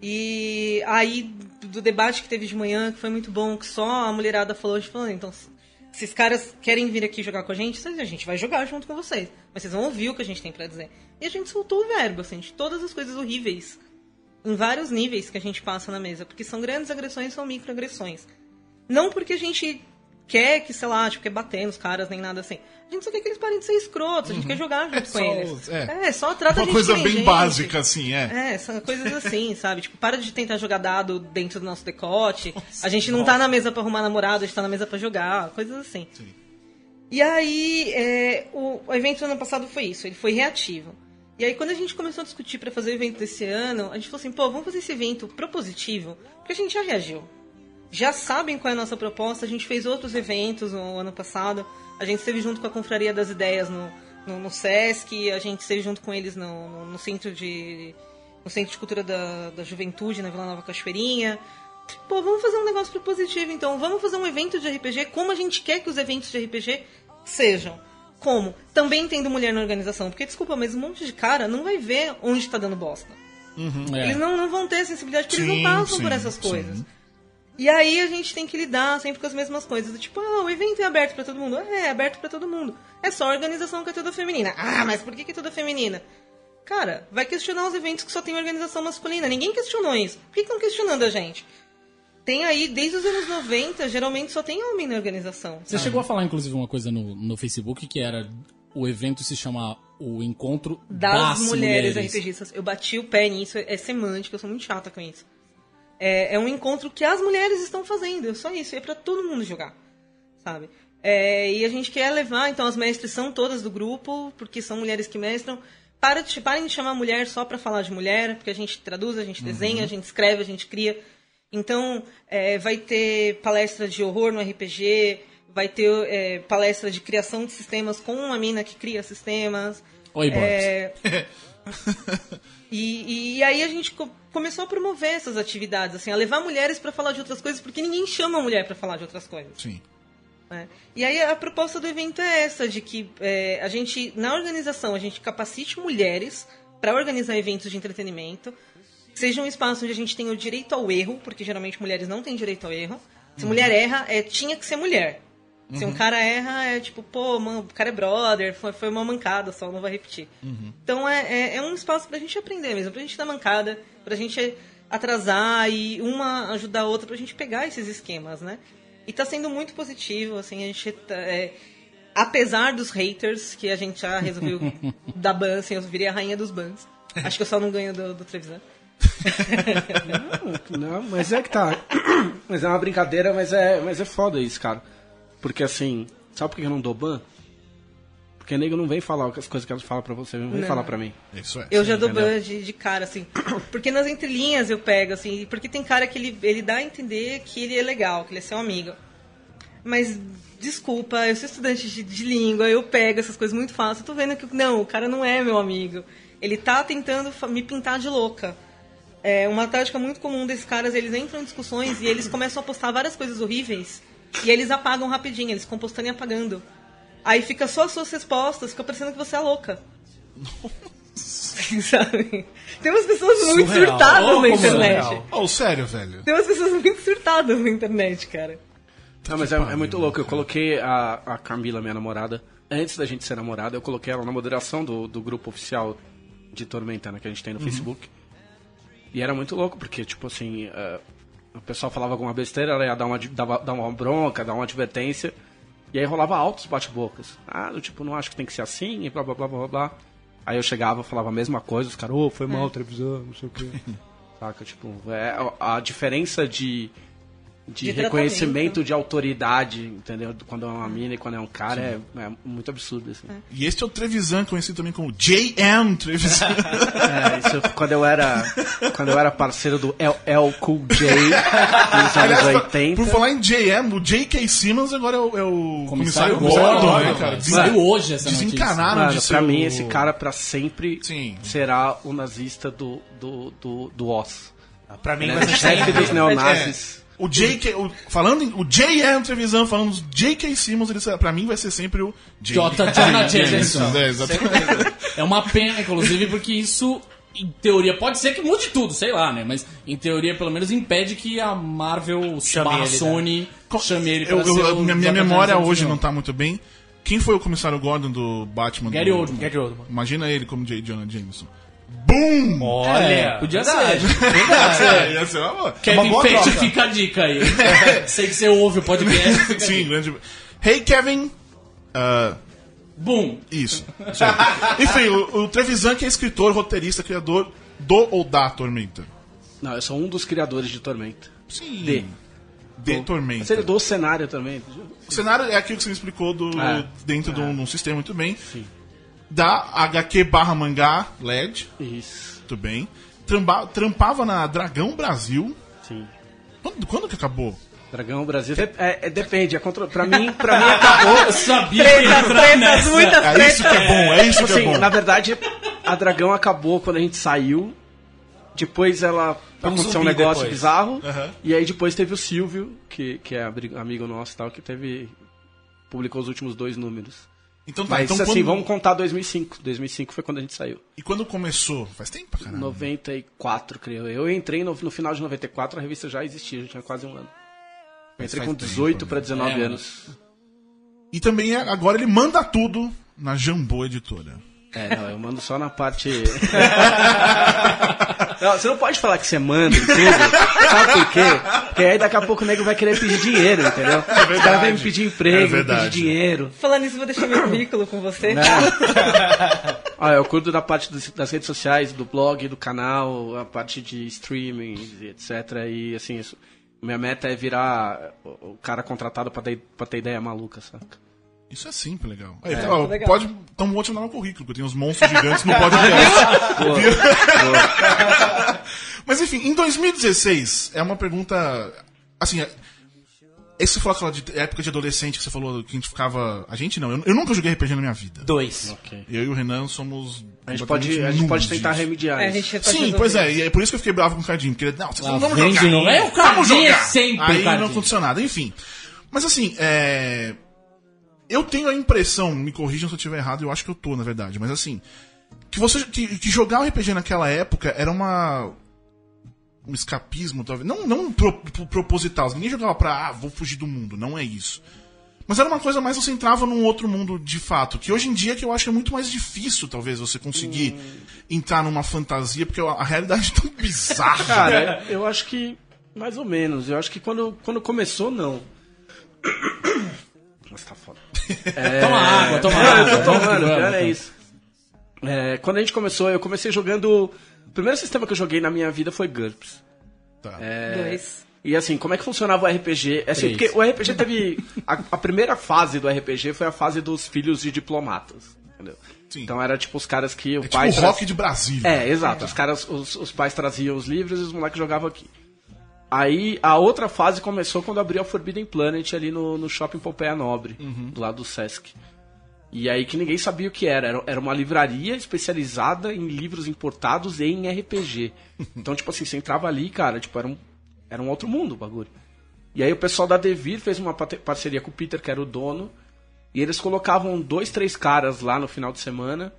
E aí, do debate que teve de manhã, que foi muito bom, que só a mulherada falou, a gente falou, então, se esses caras querem vir aqui jogar com a gente, a gente vai jogar junto com vocês. Mas vocês vão ouvir o que a gente tem pra dizer. E a gente soltou o verbo, assim, de todas as coisas horríveis. Em vários níveis que a gente passa na mesa. Porque são grandes agressões, são microagressões. Não porque a gente quer que, sei lá, tipo, quer bater nos caras, nem nada assim. A gente só quer que eles parem de ser escrotos, a gente quer jogar junto É com só- eles. é. só trata Uma coisa bem gente. básica, assim, é. É, são coisas assim, sabe? Tipo, para de tentar jogar dado dentro do nosso decote. a gente não tá na mesa pra arrumar namorado, a gente tá na mesa pra jogar, coisas assim. E aí, é, o, o evento do ano passado foi isso, ele foi reativo. E aí, quando a gente começou a discutir pra fazer o evento desse ano, a gente falou assim, pô, vamos fazer esse evento propositivo, porque a gente já reagiu. Já sabem qual é a nossa proposta, a gente fez outros eventos no ano passado, a gente esteve junto com a Confraria das Ideias no, no, no Sesc, a gente esteve junto com eles no, no, no Centro de no Centro de Cultura da, da Juventude, na Vila Nova Cachoeirinha. Pô, vamos fazer um negócio propositivo, então. Vamos fazer um evento de RPG como a gente quer que os eventos de RPG sejam. Como? Também tendo mulher na organização. Porque, desculpa, mas um monte de cara não vai ver onde tá dando bosta. É. Eles não, não vão ter sensibilidade porque eles Sim, não passam sim, por essas sim. E aí a gente tem que lidar sempre com as mesmas coisas. do Tipo, ah, o evento é aberto pra todo mundo. É, é aberto pra todo mundo. É só a organização que é toda feminina. Ah, mas por que, que é toda feminina? Cara, vai questionar os eventos que só tem organização masculina. Ninguém questionou isso. Por que estão questionando a gente? Tem aí, desde os anos 90, geralmente só tem homem na organização. Você chegou a falar, inclusive, uma coisa no, no Facebook que era o evento se chama o Encontro das, das, mulheres, mulheres. RPGistas. Eu bati o pé nisso, é semântica, eu sou muito chata com isso. É, é um encontro que as mulheres estão fazendo, é só isso, é pra todo mundo jogar, sabe? É, e a gente quer levar, então as mestres são todas do grupo, porque são mulheres que mestram. Para de, parem de chamar mulher só pra falar de mulher, porque a gente traduz, a gente desenha, a gente escreve, a gente cria. Então, é, vai ter palestra de horror no RPG, vai ter é, palestra de criação de sistemas com uma mina que cria sistemas. Oi. É, [laughs] e, e aí a gente começou a promover essas atividades, assim, a levar mulheres pra falar de outras coisas, porque ninguém chama a mulher pra falar de outras coisas. Sim. né? E aí a proposta do evento é essa, de que é, a gente, na organização, a gente capacite mulheres para organizar eventos de entretenimento, seja um espaço onde a gente tenha o direito ao erro, porque geralmente mulheres não têm direito ao erro. Se Uhum. mulher erra, é, tinha que ser mulher. Se um Uhum. cara erra, é tipo, pô, mano, o cara é brother, foi, foi uma mancada só, não vai repetir. Então é, é, é um espaço pra gente aprender mesmo, pra gente dar mancada, pra gente atrasar e uma ajudar a outra pra gente pegar esses esquemas, né? E tá sendo muito positivo, assim, a gente tá, é, apesar dos haters, que a gente já resolveu [laughs] dar ban, assim, eu virei a rainha dos bans. Acho que eu só não ganho do, do Trevisan. [laughs] Não, mas é que tá. Mas é uma brincadeira, mas é, mas é foda isso, cara. Porque assim, sabe por que eu não dou ban? Porque nego não vem falar as coisas que elas falam pra você, não vem Não. falar pra mim. Isso é. Eu já dou entendeu? ban de, de cara, assim. [coughs] Porque nas entrelinhas eu pego, assim. Porque tem cara que ele, ele dá a entender que ele é legal, que ele é seu amigo. Mas, desculpa, eu sou estudante de, de língua, eu pego essas coisas muito fácil. Eu tô vendo que, não, o cara não é meu amigo. Ele tá tentando me pintar de louca. É uma tática muito comum desses caras, eles entram em discussões e eles começam a postar várias coisas horríveis. E eles apagam rapidinho, eles ficam postando e apagando. Aí fica só as suas respostas, fica parecendo que você é louca. [laughs] Sabe? Tem umas pessoas muito Surreal. surtadas Oh, na como internet. Oh, sério, velho. Tem umas pessoas muito surtadas na internet, cara. Não, mas é, é muito louco. Eu coloquei a, a Camila, minha namorada, antes da gente ser namorada, eu coloquei ela na moderação do, do grupo oficial de Tormenta, né, que a gente tem no Uhum. Facebook. E era muito louco, porque, tipo assim, eh, o pessoal falava alguma besteira, ela ia dar uma, dava, dar uma bronca, dar uma advertência, e aí rolava altos bate-bocas. Ah, do tipo, não acho que tem que ser assim, e blá blá blá blá blá. Aí eu chegava, falava a mesma coisa, os caras, ô, foi mal, televisão, não sei o quê. [laughs] Saca, tipo, é, a diferença de, de, De reconhecimento de autoridade, entendeu? Quando é uma mina e quando é um cara, é, é muito absurdo, assim. E este é o Trevisan, conhecido também como J.M. Trevisan. [laughs] É, isso quando eu era quando eu era parceiro do El, El Cool J nos anos Aliás, 80. Por falar em J.M., o J.K. Simmons agora é o, é o Comissário comissário Gordon, Gordon, né, né, cara? Saiu hoje essa Desencanaram Mano, de pra mim, o- esse cara pra sempre será o nazista do, do, do, do Oz. Pra mim vai é chefe sempre. dos neonazis. É. O J.K. o- falando em, o J.M. Trevisan falando J.K. Simmons, ele, pra mim vai ser sempre o J. J. Jonah Jameson. É, exatamente. É uma pena, inclusive, porque isso, em teoria, pode ser que mude tudo, sei lá, né? Mas, em teoria, pelo menos impede que a Marvel Chame barra ele, né? Sony chame ele pra Eu- eu- minha minha memória hoje Jameson. não tá muito bem. Quem foi o comissário Gordon do Batman? Gary do... Oldman. Gary Oldman. Imagina ele como J. Jonah Jameson. Boom! Olha, É, podia verdade. ser. [laughs] É, ia ser uma boa. Kevin boa Feige, troca. fica a dica aí. [laughs] Sei que você ouve o podcast. [laughs] Sim, grande. Hey, Kevin. Ah, Boom. isso. Enfim, o, o Trevisan que é escritor, roteirista, criador do ou da Tormenta. Não, eu sou um dos criadores de Tormenta. Sim. De. De Mas Tormenta. ele do cenário também. O cenário é aquilo que você me explicou do, É. dentro de um, de um sistema muito bem. Sim. Da HQ barra mangá LED. Isso. Muito bem. Tramba- trampava na Dragão Brasil. Sim. Quando, quando que acabou? Dragão Brasil. É, é- depende. É contra... pra, mim, pra mim [laughs] acabou. Eu sabia Tretas, tretas, muitas É isso que é bom, é isso Tipo que é assim, bom. na verdade, a Dragão acabou quando a gente saiu. Depois ela Vamos aconteceu um negócio depois. bizarro. Aham. E aí depois teve o Silvio, que, que é amigo nosso e tal, que teve. publicou os últimos dois números. Então tá, Mas então assim, quando... vamos contar 2005. 2005 foi quando a gente saiu. E quando começou? Faz tempo pra caralho. 94, creio. Eu entrei no, no final de 94, a revista já existia, já tinha quase um ano. Eu entrei com tempo, 18 né? para 19 É, anos. E também é- agora ele manda tudo na Jambô Editora. É, não, eu mando só na parte. [laughs] Não, você não pode falar que você manda tudo. Sabe por quê? Porque aí daqui a pouco o nego vai querer pedir dinheiro, entendeu? Os caras vêm me pedir É emprego, verdade. pedir dinheiro. Falando nisso, vou deixar meu currículo com você. Né? [laughs] Ah, eu cuido da parte dos- das redes sociais, do blog, do canal, a parte de streaming, etc. E assim, isso- minha meta é virar o cara contratado pra ter, pra ter ideia maluca, saca? Isso é simples, legal. Aí, É. ó, Legal. Pode, então vou te mandar currículo, que eu tenho uns monstros gigantes no podcast. [laughs] [laughs] Mas enfim, em 2016, é uma pergunta. Assim, é- esse aquela de época de adolescente que você falou que a gente ficava. A gente não, eu, eu nunca joguei RPG na minha vida. Dois. Ok. Eu e o Renan somos. A gente pode, a gente pode tentar disso. remediar É, Sim, resolver pois é, e é por isso que eu fiquei bravo com o Cardinho, porque ele, não, vocês não vamos vem jogar. novo. É, o Vamos é jogar. sempre o Aí não Cardinho. funcionou nada, enfim. Mas assim, é. Eu tenho a impressão, me corrijam se eu estiver errado, eu acho que eu tô, na verdade, mas assim. Que você. Que, que jogar um RPG naquela época era uma. Um escapismo, talvez. Não, não pro, pro- proposital. Ninguém jogava pra, ah, vou fugir do mundo. Não é isso. Mas era uma coisa mais você entrava num outro mundo de fato. Que hoje em dia que eu acho que é muito mais difícil, talvez, você conseguir entrar numa fantasia, porque a, realidade é tão bizarra. [laughs] Cara, eu acho que mais ou menos. Eu acho que quando, quando começou, não. [coughs] Mas tá foda. [laughs] Toma água, toma água. eu tô tomando, é então. isso. É, quando a gente começou, eu comecei jogando. O primeiro sistema que eu joguei na minha vida foi GURPS. Tá. Dois. E assim, como é que funcionava o RPG? É Assim, Três. porque o RPG teve. A, a primeira fase do RPG foi a fase dos filhos de diplomatas. Entendeu? Sim. Então era tipo os caras que o É tipo pai. o tra- rock de Brasília. É, exato. Os caras, os, os pais traziam os livros e os moleques jogavam aqui. Aí a outra fase começou quando abriu a Forbidden Planet ali no, no shopping Pompeia Nobre, do lado do Sesc. E aí que ninguém sabia o que era. Era, era uma livraria especializada em livros importados e em RPG. [laughs] Então, tipo assim, você entrava ali, cara, tipo, era um, era um outro mundo o bagulho. E aí o pessoal da Devir fez uma parceria com o Peter, que era o dono, e eles colocavam dois, três caras lá no final de semana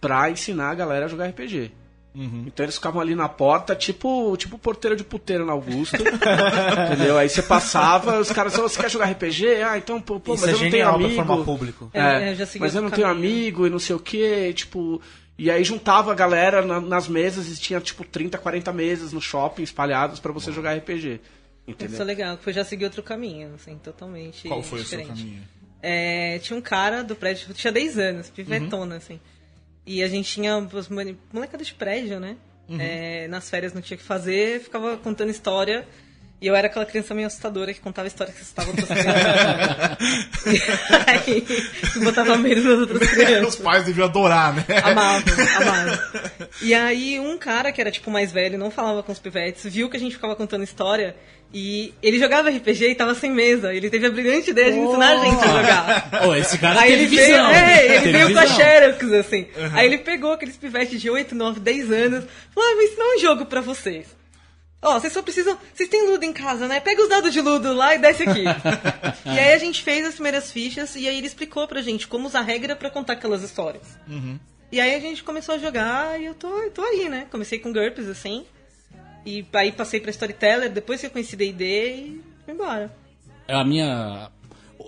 pra ensinar a galera a jogar RPG. Então eles ficavam ali na porta, tipo, tipo porteiro de puteiro na Augusta. [laughs] entendeu? Aí você passava, os caras falavam, você quer jogar RPG? Ah, então, pô, pô mas é eu não tenho amigo. público. É, É, eu mas eu não tenho amigo e não sei o que, tipo. E aí juntava a galera na- nas mesas e tinha tipo 30, 40 mesas no shopping espalhadas pra você jogar RPG. Isso é Entendeu? legal, porque eu já segui outro caminho, assim, totalmente Qual foi diferente. o seu caminho? É, tinha um cara do prédio, tinha 10 anos, pivetona, Uhum. assim. E a gente tinha os mone- molecada de prédio, né? Uhum. É, nas férias não tinha o que fazer, ficava contando história. E eu era aquela criança meio assustadora que contava história que assustava outras crianças. [laughs] [laughs] Aí, botava medo nas outras [laughs] Os crianças. pais deviam adorar, né? Amava, amava. E aí um cara que era tipo mais velho, não falava com os pivetes, viu que a gente ficava contando história e ele jogava RPG e tava sem mesa. Ele teve a brilhante ideia de ensinar a gente a jogar. Ô, [laughs] esse cara Aí teve ele veio, visão. é, ele Teve veio com a visão. Xerox, assim. Aí ele pegou aqueles pivetes de 8, 9, 10 anos, falou, ah, vou ensinar um jogo pra vocês. Ó, vocês só precisam. Vocês têm ludo em casa, né? Pega os dados de ludo lá e desce aqui. [laughs] e aí a gente fez as primeiras fichas e aí ele explicou pra gente como usar regra pra contar aquelas histórias. E aí a gente começou a jogar e eu tô, eu tô aí, né? Comecei com GURPS, assim. E aí passei pra Storyteller, depois que eu conheci D&D e fui embora. a minha.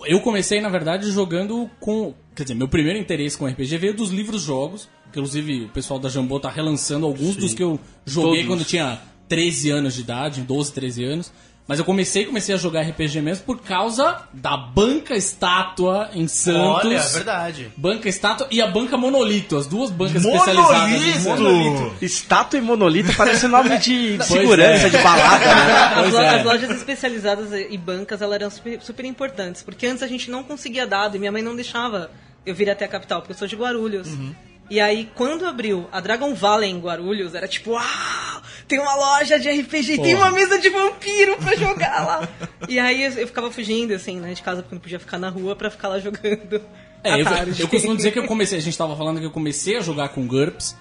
Eu comecei, na verdade, jogando com. Quer dizer, meu primeiro interesse com RPG veio dos livros-jogos. Inclusive, o pessoal da Jambô tá relançando alguns dos que eu joguei Todos. quando eu tinha 13 anos de idade, 12, 13 anos. Mas eu comecei, comecei a jogar RPG mesmo por causa da banca estátua em Santos. Olha, é verdade. Banca estátua e a banca monolito, as duas bancas especializadas. em Santos. Monolito! Estátua e monolito parece nome de [laughs] segurança, é. de balada, né? [laughs] As, é. as lojas especializadas e bancas elas eram super, super importantes, porque antes a gente não conseguia dado e minha mãe não deixava eu vir até a capital, porque eu sou de Guarulhos. Uhum. E aí, quando abriu a Dragon Valley em Guarulhos, era tipo, uau, tem uma loja de RPG, tem Porra. uma mesa de vampiro pra jogar lá. [laughs] e aí eu, eu ficava fugindo, assim, né, de casa, porque não podia ficar na rua pra ficar lá jogando. É, eu, eu costumo dizer que eu comecei, a gente tava falando que eu comecei a jogar com GURPS,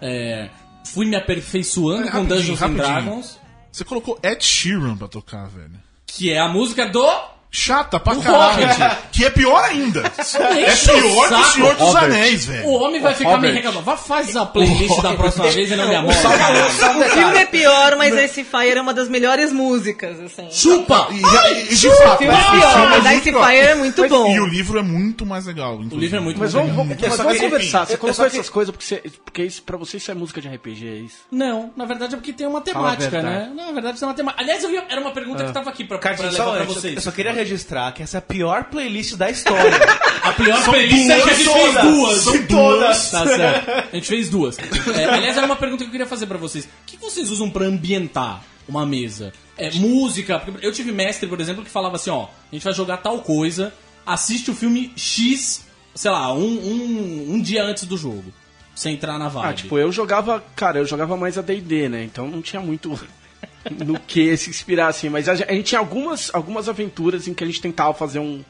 é, fui me aperfeiçoando É, com Dungeons and. Dragons, Você colocou Ed Sheeran pra tocar, velho. que é a música do Chata pra O caralho. Hobbit. Que é pior ainda. é o pior que o Senhor dos Robert. Anéis, velho. O homem vai ficar me Robert. reclamando. Vá, faz a playlist da próxima vez e não me amora. O filme é pior, mas esse Fire é uma das melhores músicas, assim. Chupa! E, e- e de O fato, filme é pior, filme mas muito Ice. Fire é muito bom. E o livro é muito mais legal. O livro é muito Mas mais vamos, legal. mas vamos queria- conversar. Você colocou essas coisas porque, você, porque isso, pra você isso é música de RPG, é isso? Não, na verdade é porque tem uma temática, né? Na verdade tem uma temática. Aliás, eu ia- era uma pergunta que tava aqui pra, pra levar só pra vocês. eu só queria registrar que essa é a pior playlist da história. A pior playlist é que a gente duas, fez duas. são São todas. Tá certo. A gente fez duas. É, aliás, era uma pergunta que eu queria fazer pra vocês. O que vocês usam pra ambientar uma mesa? É, música. porque Eu tive mestre, por exemplo, que falava assim, ó, a gente vai jogar tal coisa, assiste o filme X, sei lá, um, um, um dia antes do jogo. Você entrar na vibe. Ah, tipo, eu jogava, cara, eu jogava mais a D&D, né? Então não tinha muito no que se inspirar, assim. Mas a, a gente tinha algumas, algumas aventuras em que a gente tentava fazer um,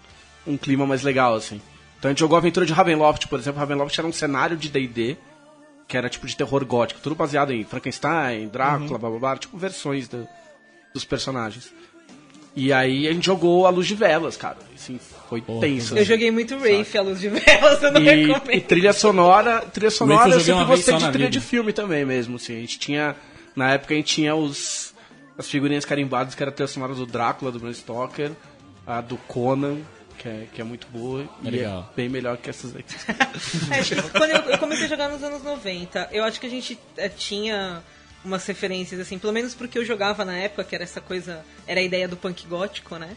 um clima mais legal, assim. Então a gente jogou a aventura de Ravenloft, por exemplo. Ravenloft era um cenário de D&D, que era tipo de terror gótico. Tudo baseado em Frankenstein, Drácula, blá blá blá. Tipo versões do- dos personagens. E aí a gente jogou a luz de velas, cara. Assim, foi tenso. Eu joguei muito Wraith, a luz de velas, eu não E, e recomendo. trilha sonora, trilha sonora eu eu sempre gostei de trilha vida. de filme também mesmo, assim. A gente tinha, na época a gente tinha os as figurinhas carimbadas que era a trilha sonora do Drácula, do Bram Stoker, a do Conan, que é, que é muito boa e Legal. é bem melhor que essas aqui. [laughs] É, tipo, quando eu, eu comecei a jogar nos anos 90, eu acho que a gente é, tinha umas referências, assim, pelo menos porque eu jogava na época, que era essa coisa, era a ideia do punk gótico, né?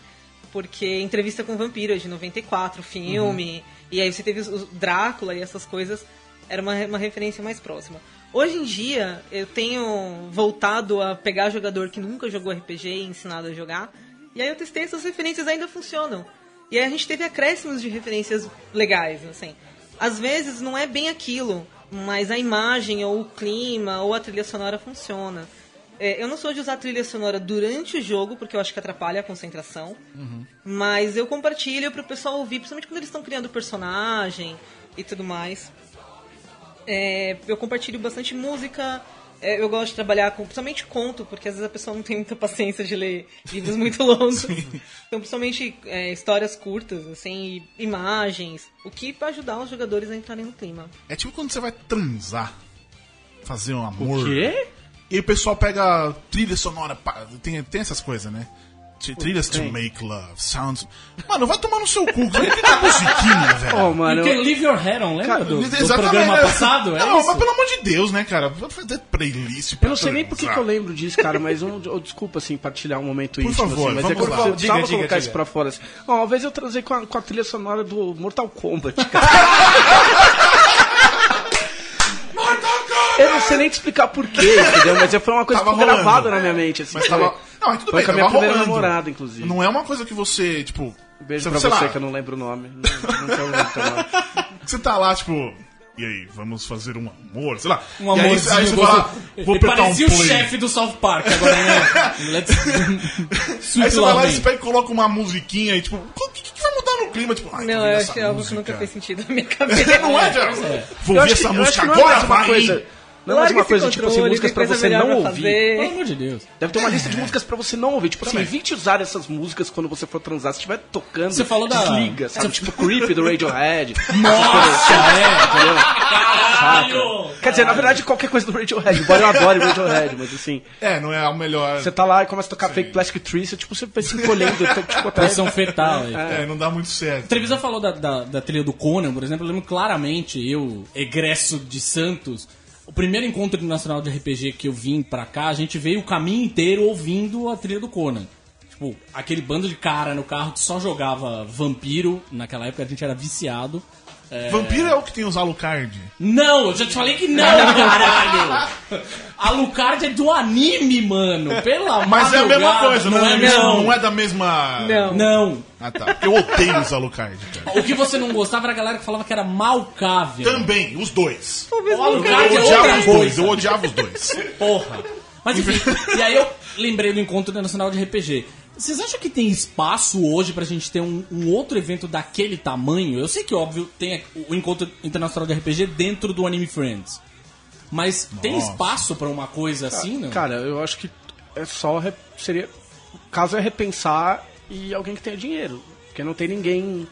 Porque entrevista com vampiro é de 94, filme, e aí você teve os- o Drácula e essas coisas, era uma, uma referência mais próxima. Hoje em dia, eu tenho voltado a pegar jogador que nunca jogou RPG e ensinado a jogar, e aí eu testei essas referências ainda funcionam. E aí a gente teve acréscimos de referências legais, assim. Às vezes não é bem aquilo, mas a imagem, ou o clima, ou a trilha sonora funciona. É, eu não sou de usar trilha sonora durante o jogo, porque eu acho que atrapalha a concentração. Mas eu compartilho pro pessoal ouvir, principalmente quando eles estão criando personagem e tudo mais. É, eu compartilho bastante música. é, eu gosto de trabalhar com, principalmente conto, porque às vezes a pessoa não tem muita paciência de ler livros [laughs] muito longos. Então, principalmente é, histórias curtas, assim, e imagens, o que vai ajudar os jogadores a entrarem no clima. É tipo quando você vai transar, fazer um amor. O quê? E o pessoal pega trilha sonora, pá, tem, tem essas coisas, né? Trilhas to make love, sounds. Mano, vai tomar no seu cu, tem que musiquinha, [laughs] velho. Oh, mano, You can leave your head on, lembra Cara, do, do Exatamente. programa passado? É não, isso? mas pelo amor de Deus, né, cara? Vai fazer playlist pra Eu não sei nem por que, eu lembro disso, cara, mas um, oh, desculpa, assim, partilhar um momento Por íntimo, favor, assim, mas é vamos que eu precisava Diga, diga, colocar diga. isso pra fora. Assim. Ó, uma vez eu transei com a, com a trilha sonora do Mortal Kombat, cara. [laughs] [laughs] Eu não sei nem te explicar porquê, [laughs] entendeu? Mas foi uma coisa que Tava rolando. gravada na minha mente, assim. Mas foi- tava. Não, mas tudo Foi bem, com a minha tava primeira rolando. namorada, inclusive. Não é uma coisa que você, tipo. Beijo sei- pra sei você lá, que eu não lembro o nome. Não, não sei o nome teu nome. Você tá lá, tipo. E aí, vamos fazer um amor, sei lá. Um e aí, aí você fala, vou Ele apertar um parecia o play. chefe do South Park agora, né? [laughs] Let's... Aí você vai lá e você e coloca uma musiquinha e tipo, o que, que vai mudar no clima? Tipo, ai, Não, eu acho que é algo que música. nunca fez sentido na minha cabeça. [laughs] Não é, Thiago? Vou que- essa música que é agora, vai! coisa. Não é uma coisa, tipo assim, músicas pra você não ouvir. Pelo amor de Deus. Deve ter uma lista de músicas pra você não ouvir. Tipo assim, Também. evite usar essas músicas quando você for transar. Se estiver tocando, Você falou da- desliga, sabe? Tipo Creep do Radiohead. [laughs] Nossa, é. Entendeu? Caralho! Quer dizer, na verdade, qualquer coisa do Radiohead. Embora eu adore Radiohead, mas assim... É, não é o melhor. Você tá lá e começa a tocar Fake Plastic Trees, tipo, você vai se encolhendo. tá, tipo, até... Pressão fetal. aí. É, não dá muito certo. A televisão falou da, da, da trilha do Conan, por exemplo. Eu lembro claramente, eu, egresso de Santos, o primeiro encontro internacional de RPG que eu vim pra cá, a gente veio o caminho inteiro ouvindo a trilha do Conan. Tipo, aquele bando de cara no carro que só jogava vampiro. Naquela época a gente era viciado. É, Vampiro é o que tem os Alucard. Não, eu já te falei que não, [laughs] caralho! Alucard é do anime, mano. Pela Mas é a mesma coisa, não não, é? mesmo- Não, não é da mesma. Não. não. Ah tá. Eu odeio os Alucard, cara. O que você não gostava era a galera que falava que era Malcável. Também, os dois. O Alucard Eu é odiava os dois, eu odiava os dois. Porra. Mas enfim, e aí eu lembrei do Encontro Internacional de RPG. Vocês acham que tem espaço hoje pra gente ter um, um outro evento daquele tamanho? Eu sei que, óbvio, tem o Encontro Internacional de RPG dentro do Anime Friends. Mas tem Nossa. espaço pra uma coisa assim, não? Cara, eu acho que é só... re- Seria... O caso é repensar e alguém que tenha dinheiro. Porque não tem ninguém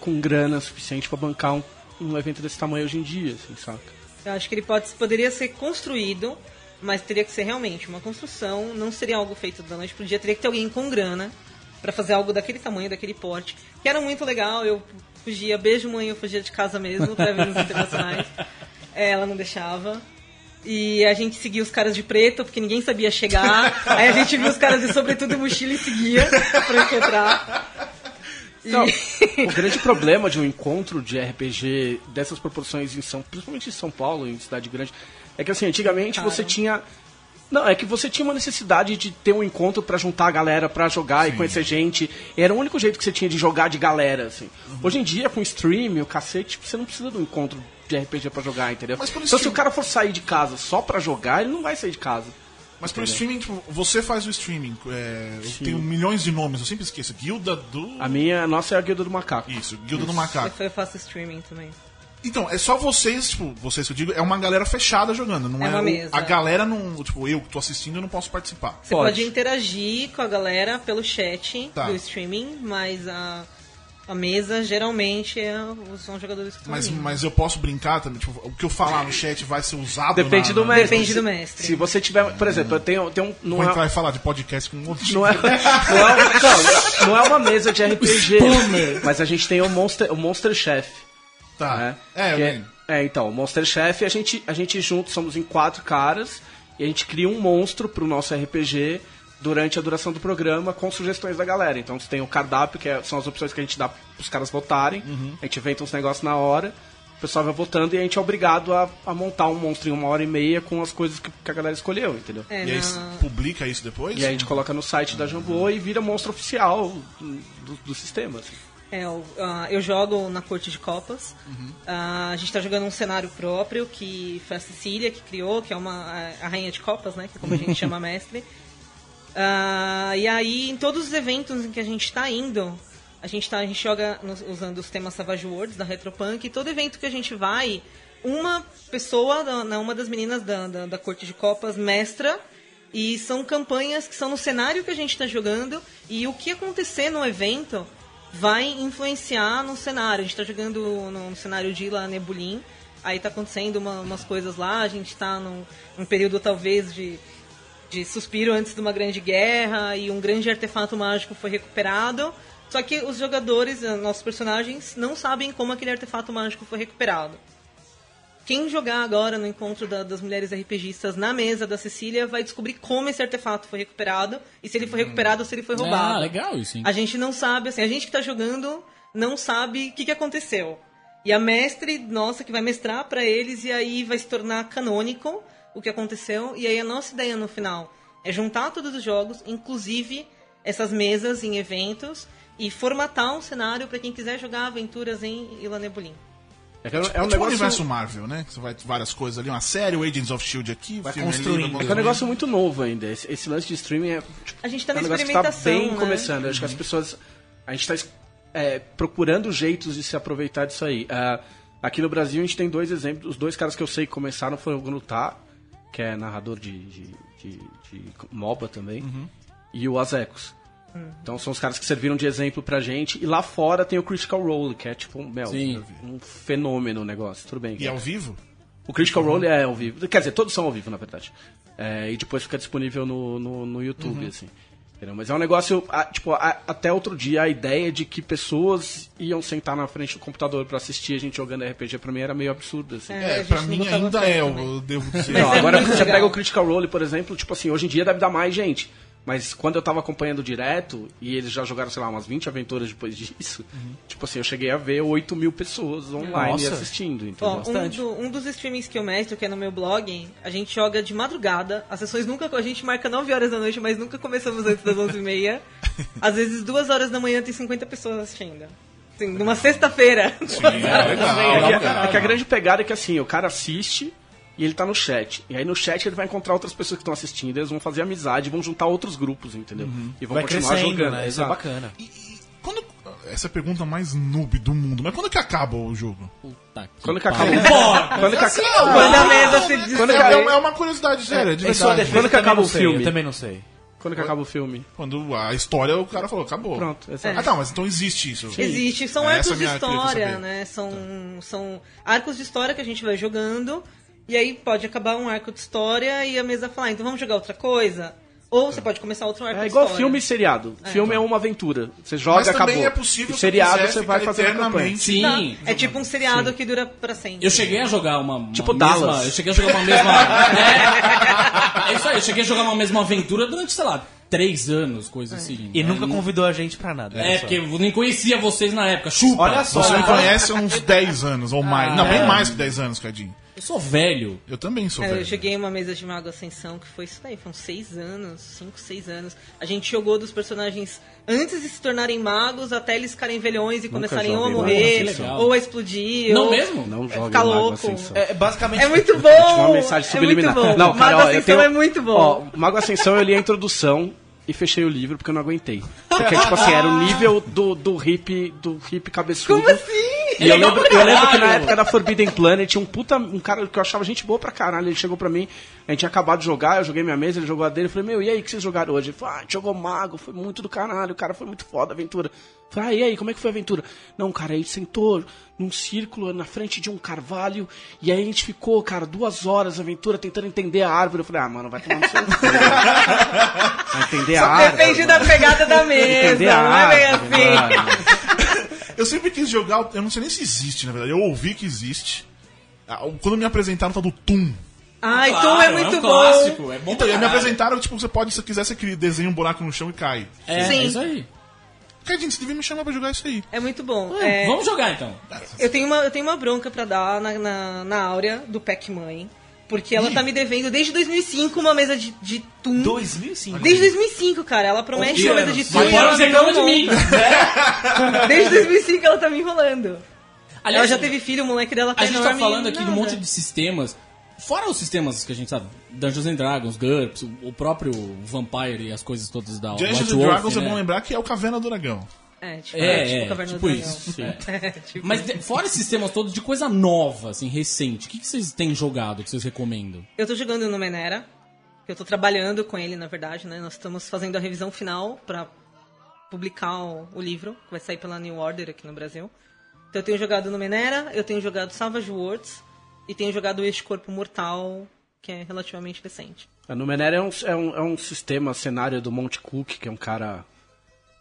com grana suficiente pra bancar um, um evento desse tamanho hoje em dia, assim, saca? Eu acho que ele pode, poderia ser construído, mas teria que ser realmente uma construção, não seria algo feito da noite pro dia, teria que ter alguém com grana pra fazer algo daquele tamanho, daquele porte, que era muito legal, eu fugia, beijo mãe, eu fugia de casa mesmo pra eventos internacionais. [laughs] É, ela não deixava. E a gente seguia os caras de preto, porque ninguém sabia chegar. [laughs] Aí a gente viu os caras de sobretudo e mochila e seguia pra encontrar. [laughs] E- Não, o grande problema de um encontro de RPG dessas proporções em São, principalmente em São Paulo, em cidade grande, é que assim, antigamente Caro. você tinha não, é que você tinha uma necessidade de ter um encontro pra juntar a galera pra jogar e conhecer gente. Era o único jeito que você tinha de jogar de galera, assim. Hoje em dia, com stream, o cacete, você não precisa de um encontro de RPG pra jogar, entendeu? Mas Então, se stream- o cara for sair de casa só pra jogar, ele não vai sair de casa. Mas pro streaming, tipo, você faz o streaming. É, eu tenho milhões de nomes, eu sempre esqueço. Guilda do. A minha, a nossa é a guilda do macaco. Isso, Guilda do Macaco. Eu faço streaming também. Então, é só vocês, tipo, vocês que eu digo, é uma galera fechada jogando, não É é, uma o- mesa. a galera não, tipo, eu que tô assistindo, eu não posso participar. Você pode. interagir com a galera pelo chat Tá. do streaming, mas a, a mesa geralmente é, são jogadores que estão Mas, mas eu posso brincar também, tipo, o que eu falar no chat vai ser usado Depende na, do mestre. Depende Se- do mestre. Se você tiver, por exemplo, eu tenho, tenho um, não Vou é, entrar e falar de podcast com um monte de não é, [laughs] não é, não, não é uma mesa de [laughs] RPG, mas a gente tem o Monster, o Monster Chef. Tá. né? É, lembro. é, então, o Monster Chef, a gente, a gente juntos somos em quatro caras e a gente cria um monstro pro nosso RPG durante a duração do programa com sugestões da galera. Então você tem o cardápio, que é- são as opções que a gente dá pros caras votarem. Uhum. A gente inventa uns negócios na hora, o pessoal vai votando e a gente é obrigado a, a montar um monstro em uma hora e meia com as coisas que, que a galera escolheu, entendeu? É, E aí publica isso depois? E aí a gente coloca no site da Jambô e vira monstro oficial do, do sistema. assim. É, o- ah, eu jogo na Corte de Copas. Ah, a gente tá jogando um cenário próprio que foi a Cecília que criou, que é uma a, rainha de copas, né? Que é como a gente [laughs] chama a mestre. Ah, e aí, em todos os eventos em que a gente tá indo, a gente, tá, a gente joga nos- usando os temas Savage Worlds da Retropunk. E todo evento que a gente vai, uma pessoa, uma das meninas da, da, da Corte de Copas, mestra. E são campanhas que são no cenário que a gente está jogando. E o que acontecer no evento vai influenciar no cenário. A gente está jogando no, cenário de Nebulin. Aí tá acontecendo uma- umas coisas lá. A gente está num, num período talvez de, de suspiro antes de uma grande guerra. E um grande artefato mágico foi recuperado. Só que os jogadores, eh, nossos personagens, não sabem como aquele artefato mágico foi recuperado. Quem jogar agora no encontro da- das mulheres RPGistas na mesa da Cecília vai descobrir como esse artefato foi recuperado e se ele foi recuperado ou se ele foi roubado. Ah, legal isso, hein? A gente não sabe, assim, a gente que tá jogando não sabe o que, que aconteceu. E a mestre nossa que vai mestrar pra eles e aí vai se tornar canônico o que aconteceu. E aí a nossa ideia no final é juntar todos os jogos, inclusive essas mesas em eventos, e formatar um cenário pra quem quiser jogar aventuras em Ilha Nebulin. É, é um- é um tipo o negócio. universo Marvel, né? Você vai várias coisas ali, uma série, o Agents of Shield aqui, Vai filme construindo. É que é um negócio muito novo ainda. Esse, esse lance de streaming é. tipo, A gente tá é na um negócio que tá bem né? começando. Eu Acho que as pessoas. A gente está procurando jeitos de se aproveitar disso aí. Ah, aqui no Brasil a gente tem dois exemplos. Os dois caras que eu sei que começaram foram o Gnutá, que é narrador de, de, de- de MOBA também, Uhum. e o Azecos. Hum. Então são os caras que serviram de exemplo pra gente. E lá fora tem o Critical Role, que é tipo um, meu, um fenômeno o negócio. Tudo bem. E ao vivo? O Critical Role é ao vivo. Quer dizer, todos são ao vivo, na verdade. É, e depois fica disponível no, no, no YouTube, assim. Entendeu? Mas é um negócio, tipo, até outro dia a ideia de que pessoas iam sentar na frente do computador pra assistir a gente jogando RPG pra mim era meio absurdo, assim. É, É, pra não mim ainda é, eu, também. eu devo [laughs] dizer. Não, é agora muito você legal. pega o Critical Role, por exemplo, tipo assim, hoje em dia deve dar mais gente. Mas quando eu tava acompanhando direto, e eles já jogaram, sei lá, umas 20 aventuras depois [laughs] disso, tipo assim, eu cheguei a ver 8 mil pessoas online Nossa. assistindo, entendeu? Ó, um, bastante. do- um dos streamings que eu mestro, que é no meu blog, a gente joga de madrugada. As sessões nunca. A gente marca 9 horas da noite, mas nunca começamos antes das 11h30. [laughs] Às vezes, 2 horas da manhã tem 50 pessoas assistindo. Assim, numa sexta-feira. É legal, É que, é que a grande pegada é que assim, o cara assiste e ele tá no chat. E aí no chat ele vai encontrar outras pessoas que estão assistindo, eles vão fazer amizade, vão juntar outros grupos, entendeu? E vão Vai continuar crescendo, jogando. né? Isso é bacana. E- e quando, essa é a pergunta mais noob do mundo, mas quando que acaba o jogo? Puta que Quando que acaba o [laughs] Quando que acaba Quando a mesa se diz. É, que- é uma curiosidade séria, de Em sua verdade. Quando que acaba o filme? Eu também não sei. Quando que acaba o filme? Quando a história, o cara falou, acabou. Pronto. Ah, tá, mas então existe isso. Existe, são arcos é a de história, né? São, são arcos de história que a gente vai jogando. E aí pode acabar um arco de história e a mesa falar, então vamos jogar outra coisa? Ou você pode começar outro arco É de igual história. filme e seriado. Filme é uma aventura. Você joga, Mas também acabou. é possível, E se seriado quiser, você vai fazer a campanha. eternamente. Sim. É tipo um seriado que dura pra sempre. Eu cheguei a jogar uma, uma Tipo mesma, Dallas. Eu cheguei a jogar uma mesma. [laughs] é, é isso aí, eu cheguei a jogar uma mesma aventura durante, sei lá, três anos, coisa assim. E É, nunca convidou a gente pra nada. É, olha só. porque eu nem conhecia vocês na época. Chupa! Olha só. Você me Olha, conhece há [laughs] uns 10 anos ou mais. Não, bem é. mais que 10 anos, Cadinho. Eu sou velho. Eu também sou É, velho. eu joguei uma mesa de Mago Ascensão que foi isso daí, foram seis anos, cinco, seis anos. A gente jogou dos personagens antes de se tornarem magos até eles ficarem velhões e começarem ou a morrer, ou a explodir, Não ou mesmo? Não é jogue ficar Mago louco. Ascensão. É, basicamente. É muito bom! Tinha uma mensagem é subliminar. muito bom. Não, cara, Mago ó, eu Ascensão tenho... é muito bom. Ó, Mago Ascensão eu li a introdução e fechei o livro porque eu não aguentei. Porque, tipo assim, era o nível do, do hip, do hip cabeçudo. Como assim? E eu lembro, eu lembro que na época da Forbidden Planet tinha um puta. Um cara que eu achava gente boa pra caralho. Ele chegou pra mim, a gente tinha acabado de jogar, eu joguei minha mesa, ele jogou a dele. Eu falei, meu, e aí, o que vocês jogaram hoje? Ele falou, ah, a gente jogou mago, foi muito do caralho, o cara foi muito foda a aventura. Eu falei, ah, e aí, como é que foi a aventura? Não, cara, aí sentou num círculo na frente de um carvalho, e aí a gente ficou, cara, duas horas a aventura tentando entender a árvore. Eu falei, ah, mano, vai tomar no seu. [laughs] vai entender a Só árvore. depende da pegada da mesa, Entender a não é bem assim. mano. Eu sempre quis jogar, eu não sei nem se existe, na verdade. Eu ouvi que existe. Ah, Quando me apresentaram o tal do Tum. Ai, Claro, Tom é muito um bom. clássico, É bom Então, me apresentaram, tipo, você pode, se quiser, você desenha um buraco no chão e cai. É, Sim. é isso aí. Cadinho, você devia me chamar pra jogar isso aí. É muito bom. É, É, Vamos jogar então. eu, tenho uma, eu tenho uma bronca pra dar na, na, na Áurea do Pac-Man. Porque ela tá me devendo desde 2005 uma mesa de, de Toon. 2005. Desde 2005, cara. Ela promete uma mesa de Mas ela agora você reclama de mim. monta. [laughs] Desde 2005 ela tá me enrolando. Aliás, ela já teve filho, o moleque dela tá A gente tá falando aqui de um monte de sistemas. Fora os sistemas que a gente sabe, Dungeons and Dragons, GURPS, o- próprio Vampire e as coisas todas da Dungeons White and Wolf, Dragons né? é bom lembrar que é o Caverna do Dragão. É, tipo, É, é, tipo é, Caverna tipo do isso. É. [laughs] É, tipo Mas de- fora esses sistemas todos de coisa nova, assim, recente, o que, que vocês têm jogado, que vocês recomendam? Eu tô jogando no Menera. que Eu tô trabalhando com ele, na verdade, né? Nós estamos fazendo a revisão final pra publicar o, o livro, que vai sair pela New Order aqui no Brasil. Então eu tenho jogado no Menera, eu tenho jogado Savage Worlds e tenho jogado Este Corpo Mortal, que é relativamente recente. A Numenera é um, é, um, é um sistema, cenário do Monte Cook, que é um cara,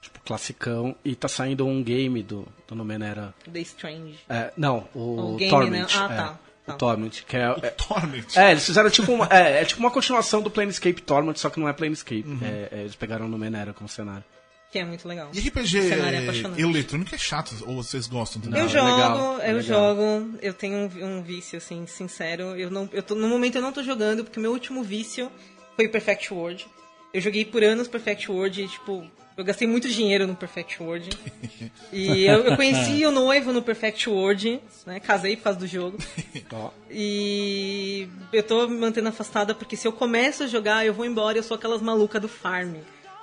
tipo, classicão, e tá saindo um game do, do Numenera. The Strange. É, não, o, O game, Torment. né? Ah, é, tá, tá. O Torment, que é... é Torment. é, eles fizeram tipo uma, é, é tipo uma continuação do Planescape Torment, só que não é Planescape. É, é, eles pegaram o Numenera como cenário. Que é muito legal. E RPG O é eletrônico é chato, ou vocês gostam também? Eu é jogo, legal, é eu legal. jogo. Eu tenho um, um vício, assim, sincero. Eu não, eu tô, no momento eu não tô jogando, porque meu último vício foi o Perfect World. Eu joguei por anos Perfect World e, tipo, eu gastei muito dinheiro no Perfect World. [laughs] E eu, eu conheci o noivo no Perfect World, né? Casei por causa do jogo. [laughs] E eu tô me mantendo afastada porque se eu começo a jogar, eu vou embora, eu sou aquelas malucas do farm.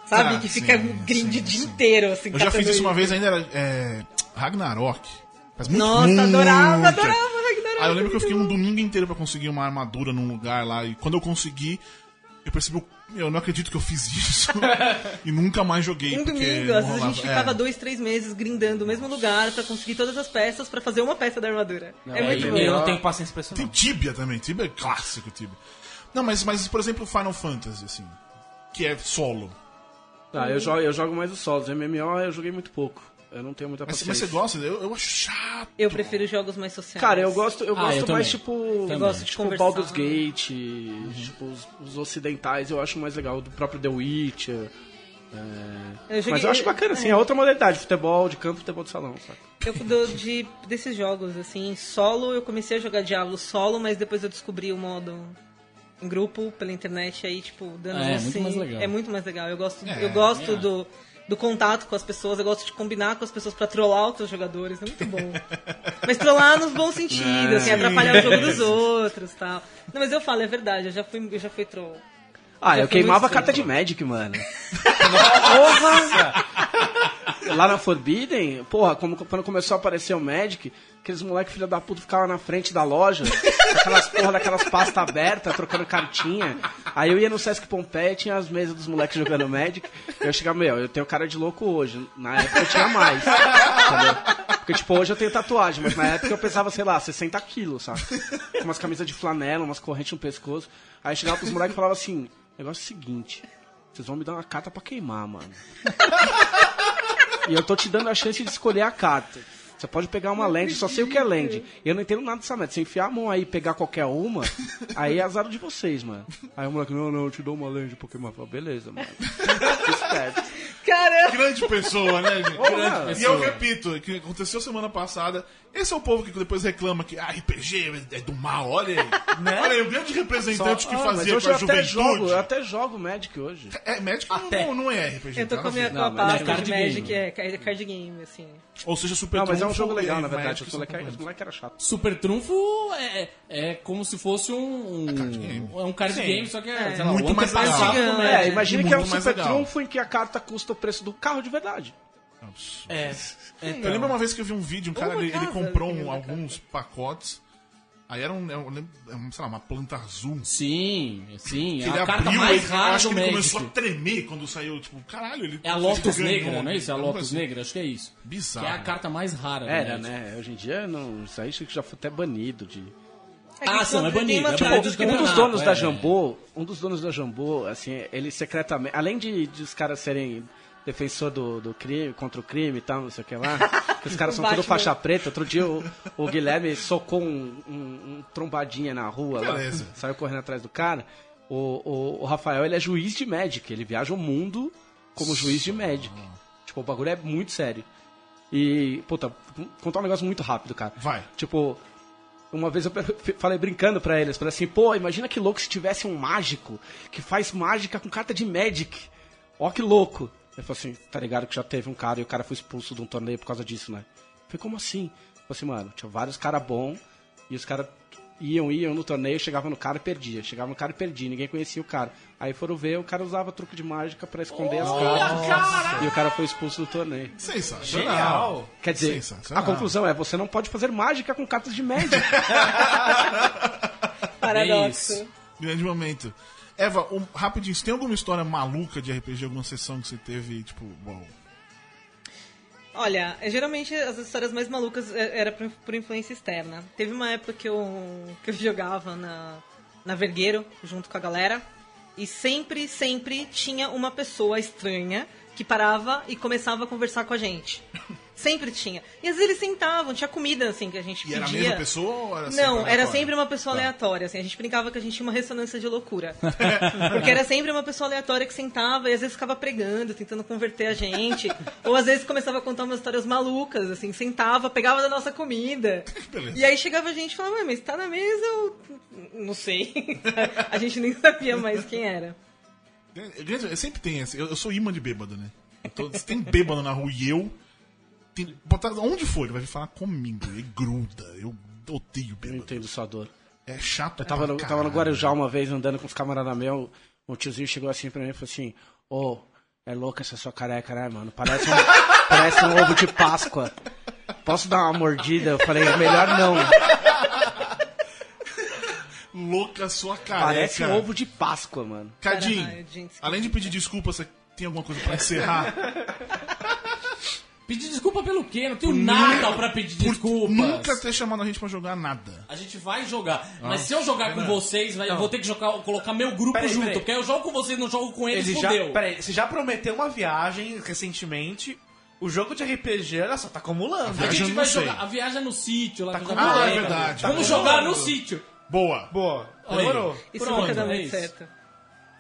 Sabe? Ah, que fica grind o dia inteiro, assim. Eu já fiz isso uma vez, ainda era é, Ragnarok. Faz muito, Nossa, muito adorava, adorava Ragnarok. Aí eu lembro que eu fiquei um domingo inteiro pra conseguir uma armadura num lugar lá. E quando eu consegui, eu percebi, eu- eu não acredito que eu fiz isso. [laughs] e nunca mais joguei. Um porque domingo, não às vezes a gente ficava É. dois, três meses grindando o mesmo lugar pra conseguir todas as peças pra fazer uma peça da armadura. é É, muito bom. eu não tenho paciência pra isso, Tem não. Tibia também. Tibia é clássico, Tibia. Não, mas, mas por exemplo, Final Fantasy, assim. Que é solo. Ah, eu jogo, eu jogo mais os solos. MMO eu joguei muito pouco. Eu não tenho muita Mas, paciência. mas você gosta? Eu, eu acho chato. Eu prefiro jogos mais sociais. Cara, eu gosto, eu Ah, gosto eu mais também. tipo, Também. Eu gosto de tipo conversar. Baldur's Gate, tipo os, os ocidentais eu acho mais legal, do próprio The Witcher. é, Eu joguei- Mas eu acho bacana, assim, é outra modalidade, futebol de campo, futebol de salão, saca? Eu do, de, desses jogos, assim, solo, eu comecei a jogar Diablo solo, mas depois eu descobri o modo em grupo pela internet, aí, tipo, dando É, assim, muito mais legal. É muito mais legal. Eu gosto, É, eu gosto é. do, do contato com as pessoas, eu gosto de combinar com as pessoas pra trollar outros jogadores, é muito bom. mas trollar nos bons sentidos, assim, atrapalhar o jogo dos outros tal. Não, mas eu falo, é verdade, eu já fui, eu já fui troll. Ah, Já eu queimava a carta de. Magic, mano. [laughs] porra! Lá na Forbidden, porra, como, quando começou a aparecer o Magic, aqueles moleques filha da puta ficavam na frente da loja, aquelas porra daquelas pastas abertas, trocando cartinha. Aí eu ia no Sesc Pompeia, tinha as mesas dos moleques jogando Magic, eu chegava, meu, eu tenho cara de louco hoje. Na época eu tinha mais. Entendeu? Porque, tipo, hoje eu tenho tatuagem, mas na época eu pesava, sei lá, 60 quilos, sabe? Com umas camisas de flanela, umas correntes no pescoço. Aí chegava pros moleques e falava assim, negócio é o seguinte, vocês vão me dar uma carta pra queimar, mano. E eu tô te dando a chance de escolher a carta. Você pode pegar uma land, só sei o que é land. Eu não entendo nada dessa merda. Se enfiar a mão aí e pegar qualquer uma, [laughs] aí é azar de vocês, mano. Aí o moleque, não, não, eu te dou uma land Pokémon. Eu falo, beleza, mano. [laughs] Esperto. Caramba! Grande pessoa, né, gente? Porra. E eu repito, o que aconteceu semana passada. Esse é o povo que depois reclama que ah, RPG é do mal, olha aí. [laughs] Olha aí, o grande representante que Ah, fazia hoje pra eu até jogo, juventude. eu até jogo Magic hoje. É, Magic não- Até. Não, não é RPG. Eu tô tá com a minha a Não, pasta é card game. Magic, é, é card game, assim. Ou seja, Super Não, mas é um Trunfo jogo legal, na verdade. Os moleques moleque era chato. Super Trunfo é, é como se fosse um. card game. É um card Sim. game, só que é, É. sei lá, Muito um mais do É. É, imagina que é um super legal. trunfo em que a carta custa o preço do carro de verdade. Absurdo. É. [laughs] Eu lembro uma vez que eu vi um vídeo, um cara, ele, ele comprou um- alguns pacotes. Aí era um, eu lembro, é um, sei lá, uma planta azul. Sim, sim. Que É ele a carta abriu, mais ele, rara acho do que ele Magic. começou a tremer quando saiu, tipo, caralho, ele É a Lotus Negra, não é isso? É a Lotus assim. Negra, acho que é isso. Bizarro. Que é a carta mais rara do Era, Magic. né? Hoje em dia, não, isso aí acho que já foi até banido de... Ah, sim, é banido. É Tipo, banido dos um dos donos da é. Jambô, um dos donos da Jambô, assim, ele secretamente, além de, de os caras serem defensor do, do crime, contra o crime e tal, não sei o que lá, que os [laughs] caras são tudo faixa preta. Outro dia o, o Guilherme socou um, um- um trombadinha na rua lá, saiu correndo atrás do cara. O, o, o Rafael, ele é juiz de Magic, ele viaja o mundo como juiz de Magic. Tipo, o bagulho é muito sério. E, puta, vou contar um negócio muito rápido, cara. Vai. Tipo, uma vez eu falei brincando pra eles, falei assim, pô, imagina que louco se tivesse um mágico que faz mágica com carta de Magic. Ó que louco. Ele falou assim, tá ligado que já teve um cara e o cara foi expulso de um torneio por causa disso, né? Eu falei, como assim? Eu falei assim, mano, tinha vários caras bons e os caras iam, iam no torneio, chegava no cara e perdia. Chegava no cara e perdia, ninguém conhecia o cara. Aí foram ver, o cara usava truque de mágica pra esconder as cartas. E o cara foi expulso do torneio. Sensacional. Quer dizer, Sensacional. a conclusão é, você não pode fazer mágica com cartas de Magic. [laughs] Paradoxo. Grande momento. Eva, um, rapidinho, você tem alguma história maluca de RPG, alguma sessão que você teve, tipo, bom. Olha, geralmente as histórias mais malucas é- era por, por influência externa. Teve uma época que eu, que eu jogava na, na Vergueiro, junto com a galera, e sempre, sempre tinha uma pessoa estranha que parava e começava a conversar com a gente. Sempre tinha. E às vezes eles sentavam, tinha comida, assim, que a gente E pedia. era a mesma pessoa ou era sempre Não, era sempre uma pessoa Tá. aleatória, assim. A gente brincava que a gente tinha uma ressonância de loucura. [laughs] Porque era sempre uma pessoa aleatória que sentava e às vezes ficava pregando, tentando converter a gente. ou às vezes começava a contar umas histórias malucas, assim, sentava, pegava da nossa comida. [laughs] Beleza. E aí chegava a gente e falava, mas tá na mesa ou. Não sei. [laughs] a gente nem sabia mais quem era. Grande- Sempre tem esse. Eu, eu sou imã de bêbado, né? Então, se tem bêbado na rua e eu. Tem, botar, onde for, ele vai vir falar comigo. Ele gruda. Eu odeio Eu bêbado. entendo sua dor. É chato. Eu tava no, tava no. Guarujá uma vez andando com os camaradas meus. Um tiozinho chegou assim pra mim e falou assim: Ô, é louca essa sua careca, né, mano? Parece um, [laughs] parece um ovo de Páscoa. Posso dar uma mordida? Eu falei: melhor não. Louca sua careca. Parece um ovo de Páscoa, mano. Gente, além de pedir desculpa, você tem alguma coisa pra encerrar? [laughs] Pedir desculpa pelo quê? Não tenho nada pra pedir Por desculpas. nunca ter chamado a gente pra jogar nada. A gente vai jogar. Mas se eu jogar com vocês, vai- eu vou ter que jogar, colocar meu grupo Peraí, junto. peraí. Porque eu jogo com vocês, não jogo com eles, Ele já, peraí, você já prometeu uma viagem recentemente. O jogo de RPG, olha só, tá acumulando. A gente eu vai jogar. A viagem é no sítio lá Tá com com- os Ah, é verdade. Vamos Tá jogar no sítio. Boa. Boa, demorou. Isso Pronto, nunca dá é muito isso. certo.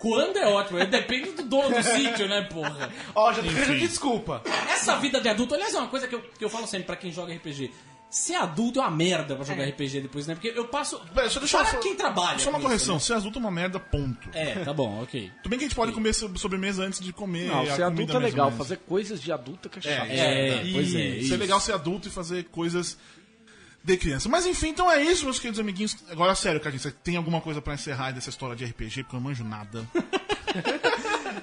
Quando é ótimo, depende do dono do sítio, né, porra? Ó, já tô pedindo desculpa. Essa vida de adulto, aliás, é uma coisa que eu, que eu falo sempre pra quem joga RPG. Ser adulto é uma merda pra jogar RPG depois, né? Porque eu passo. Pera, deixa eu para só- quem trabalha. Só uma com correção, isso, ser adulto é uma merda, ponto. né? É, tá bom, ok. Tudo bem que a gente pode comer so- sobremesa antes de comer Não, a ser adulto é legal. Fazer coisas de adulto que é chato. É, pois é. Ser legal ser adulto e fazer coisas de criança. Mas enfim, então é isso, meus queridos amiguinhos. Agora, sério, Cadinho, você tem alguma coisa pra encerrar dessa história de RPG? Porque eu não manjo nada. [laughs]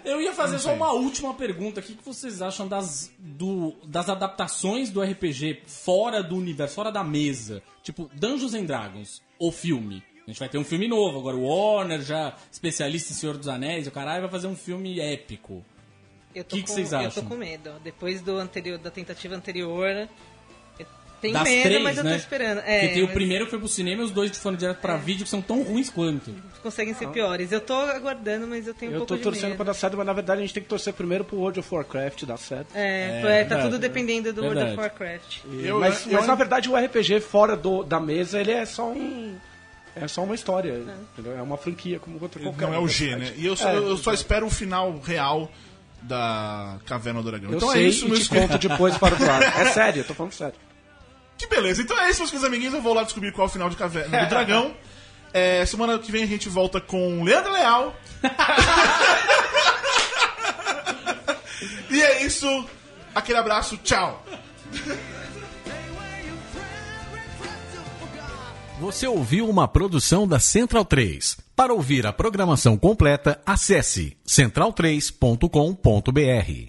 Eu ia fazer só uma última pergunta. O que vocês acham das, do- das adaptações do RPG fora do universo, fora da mesa? Tipo, Dungeons and Dragons, o filme. A gente vai ter um filme novo agora. O Warner, já especialista em Senhor dos Anéis, o caralho, vai fazer um filme épico. Eu tô Que que vocês Eu acham? tô com medo. Depois do anterior, da tentativa anterior, eu tenho Das medo, três, mas eu tô né? esperando. Porque É, tem o mas primeiro que foi pro cinema e os dois que foram direto pra vídeo que são tão ruins quanto. conseguem ser piores. Eu tô aguardando, mas eu tenho um Eu pouco tô de torcendo medo. pra dar certo, mas na verdade a gente tem que torcer primeiro pro World of Warcraft dar certo. É, É, é, tá verdade. tudo dependendo do World of Verdade. Warcraft. Eu- mas eu mas na verdade o RPG fora do, da mesa, ele é só um... É só uma história, entendeu? É uma franquia como outra qualquer Não é o. G, né? E eu só, É, eu só espero o final real da Caverna do Dragão. Eu então sei é isso, e te conto depois para o lado. É sério, eu tô falando sério. Que beleza. Então é isso, meus queridos amiguinhos. Eu vou lá descobrir qual é o final de Caverna do Dragão. [laughs] É, semana que vem a gente volta com Leandro Leal. [laughs] e é isso. Aquele abraço. Tchau. Você ouviu uma produção da Central 3. Para ouvir a programação completa, acesse central3.com.br.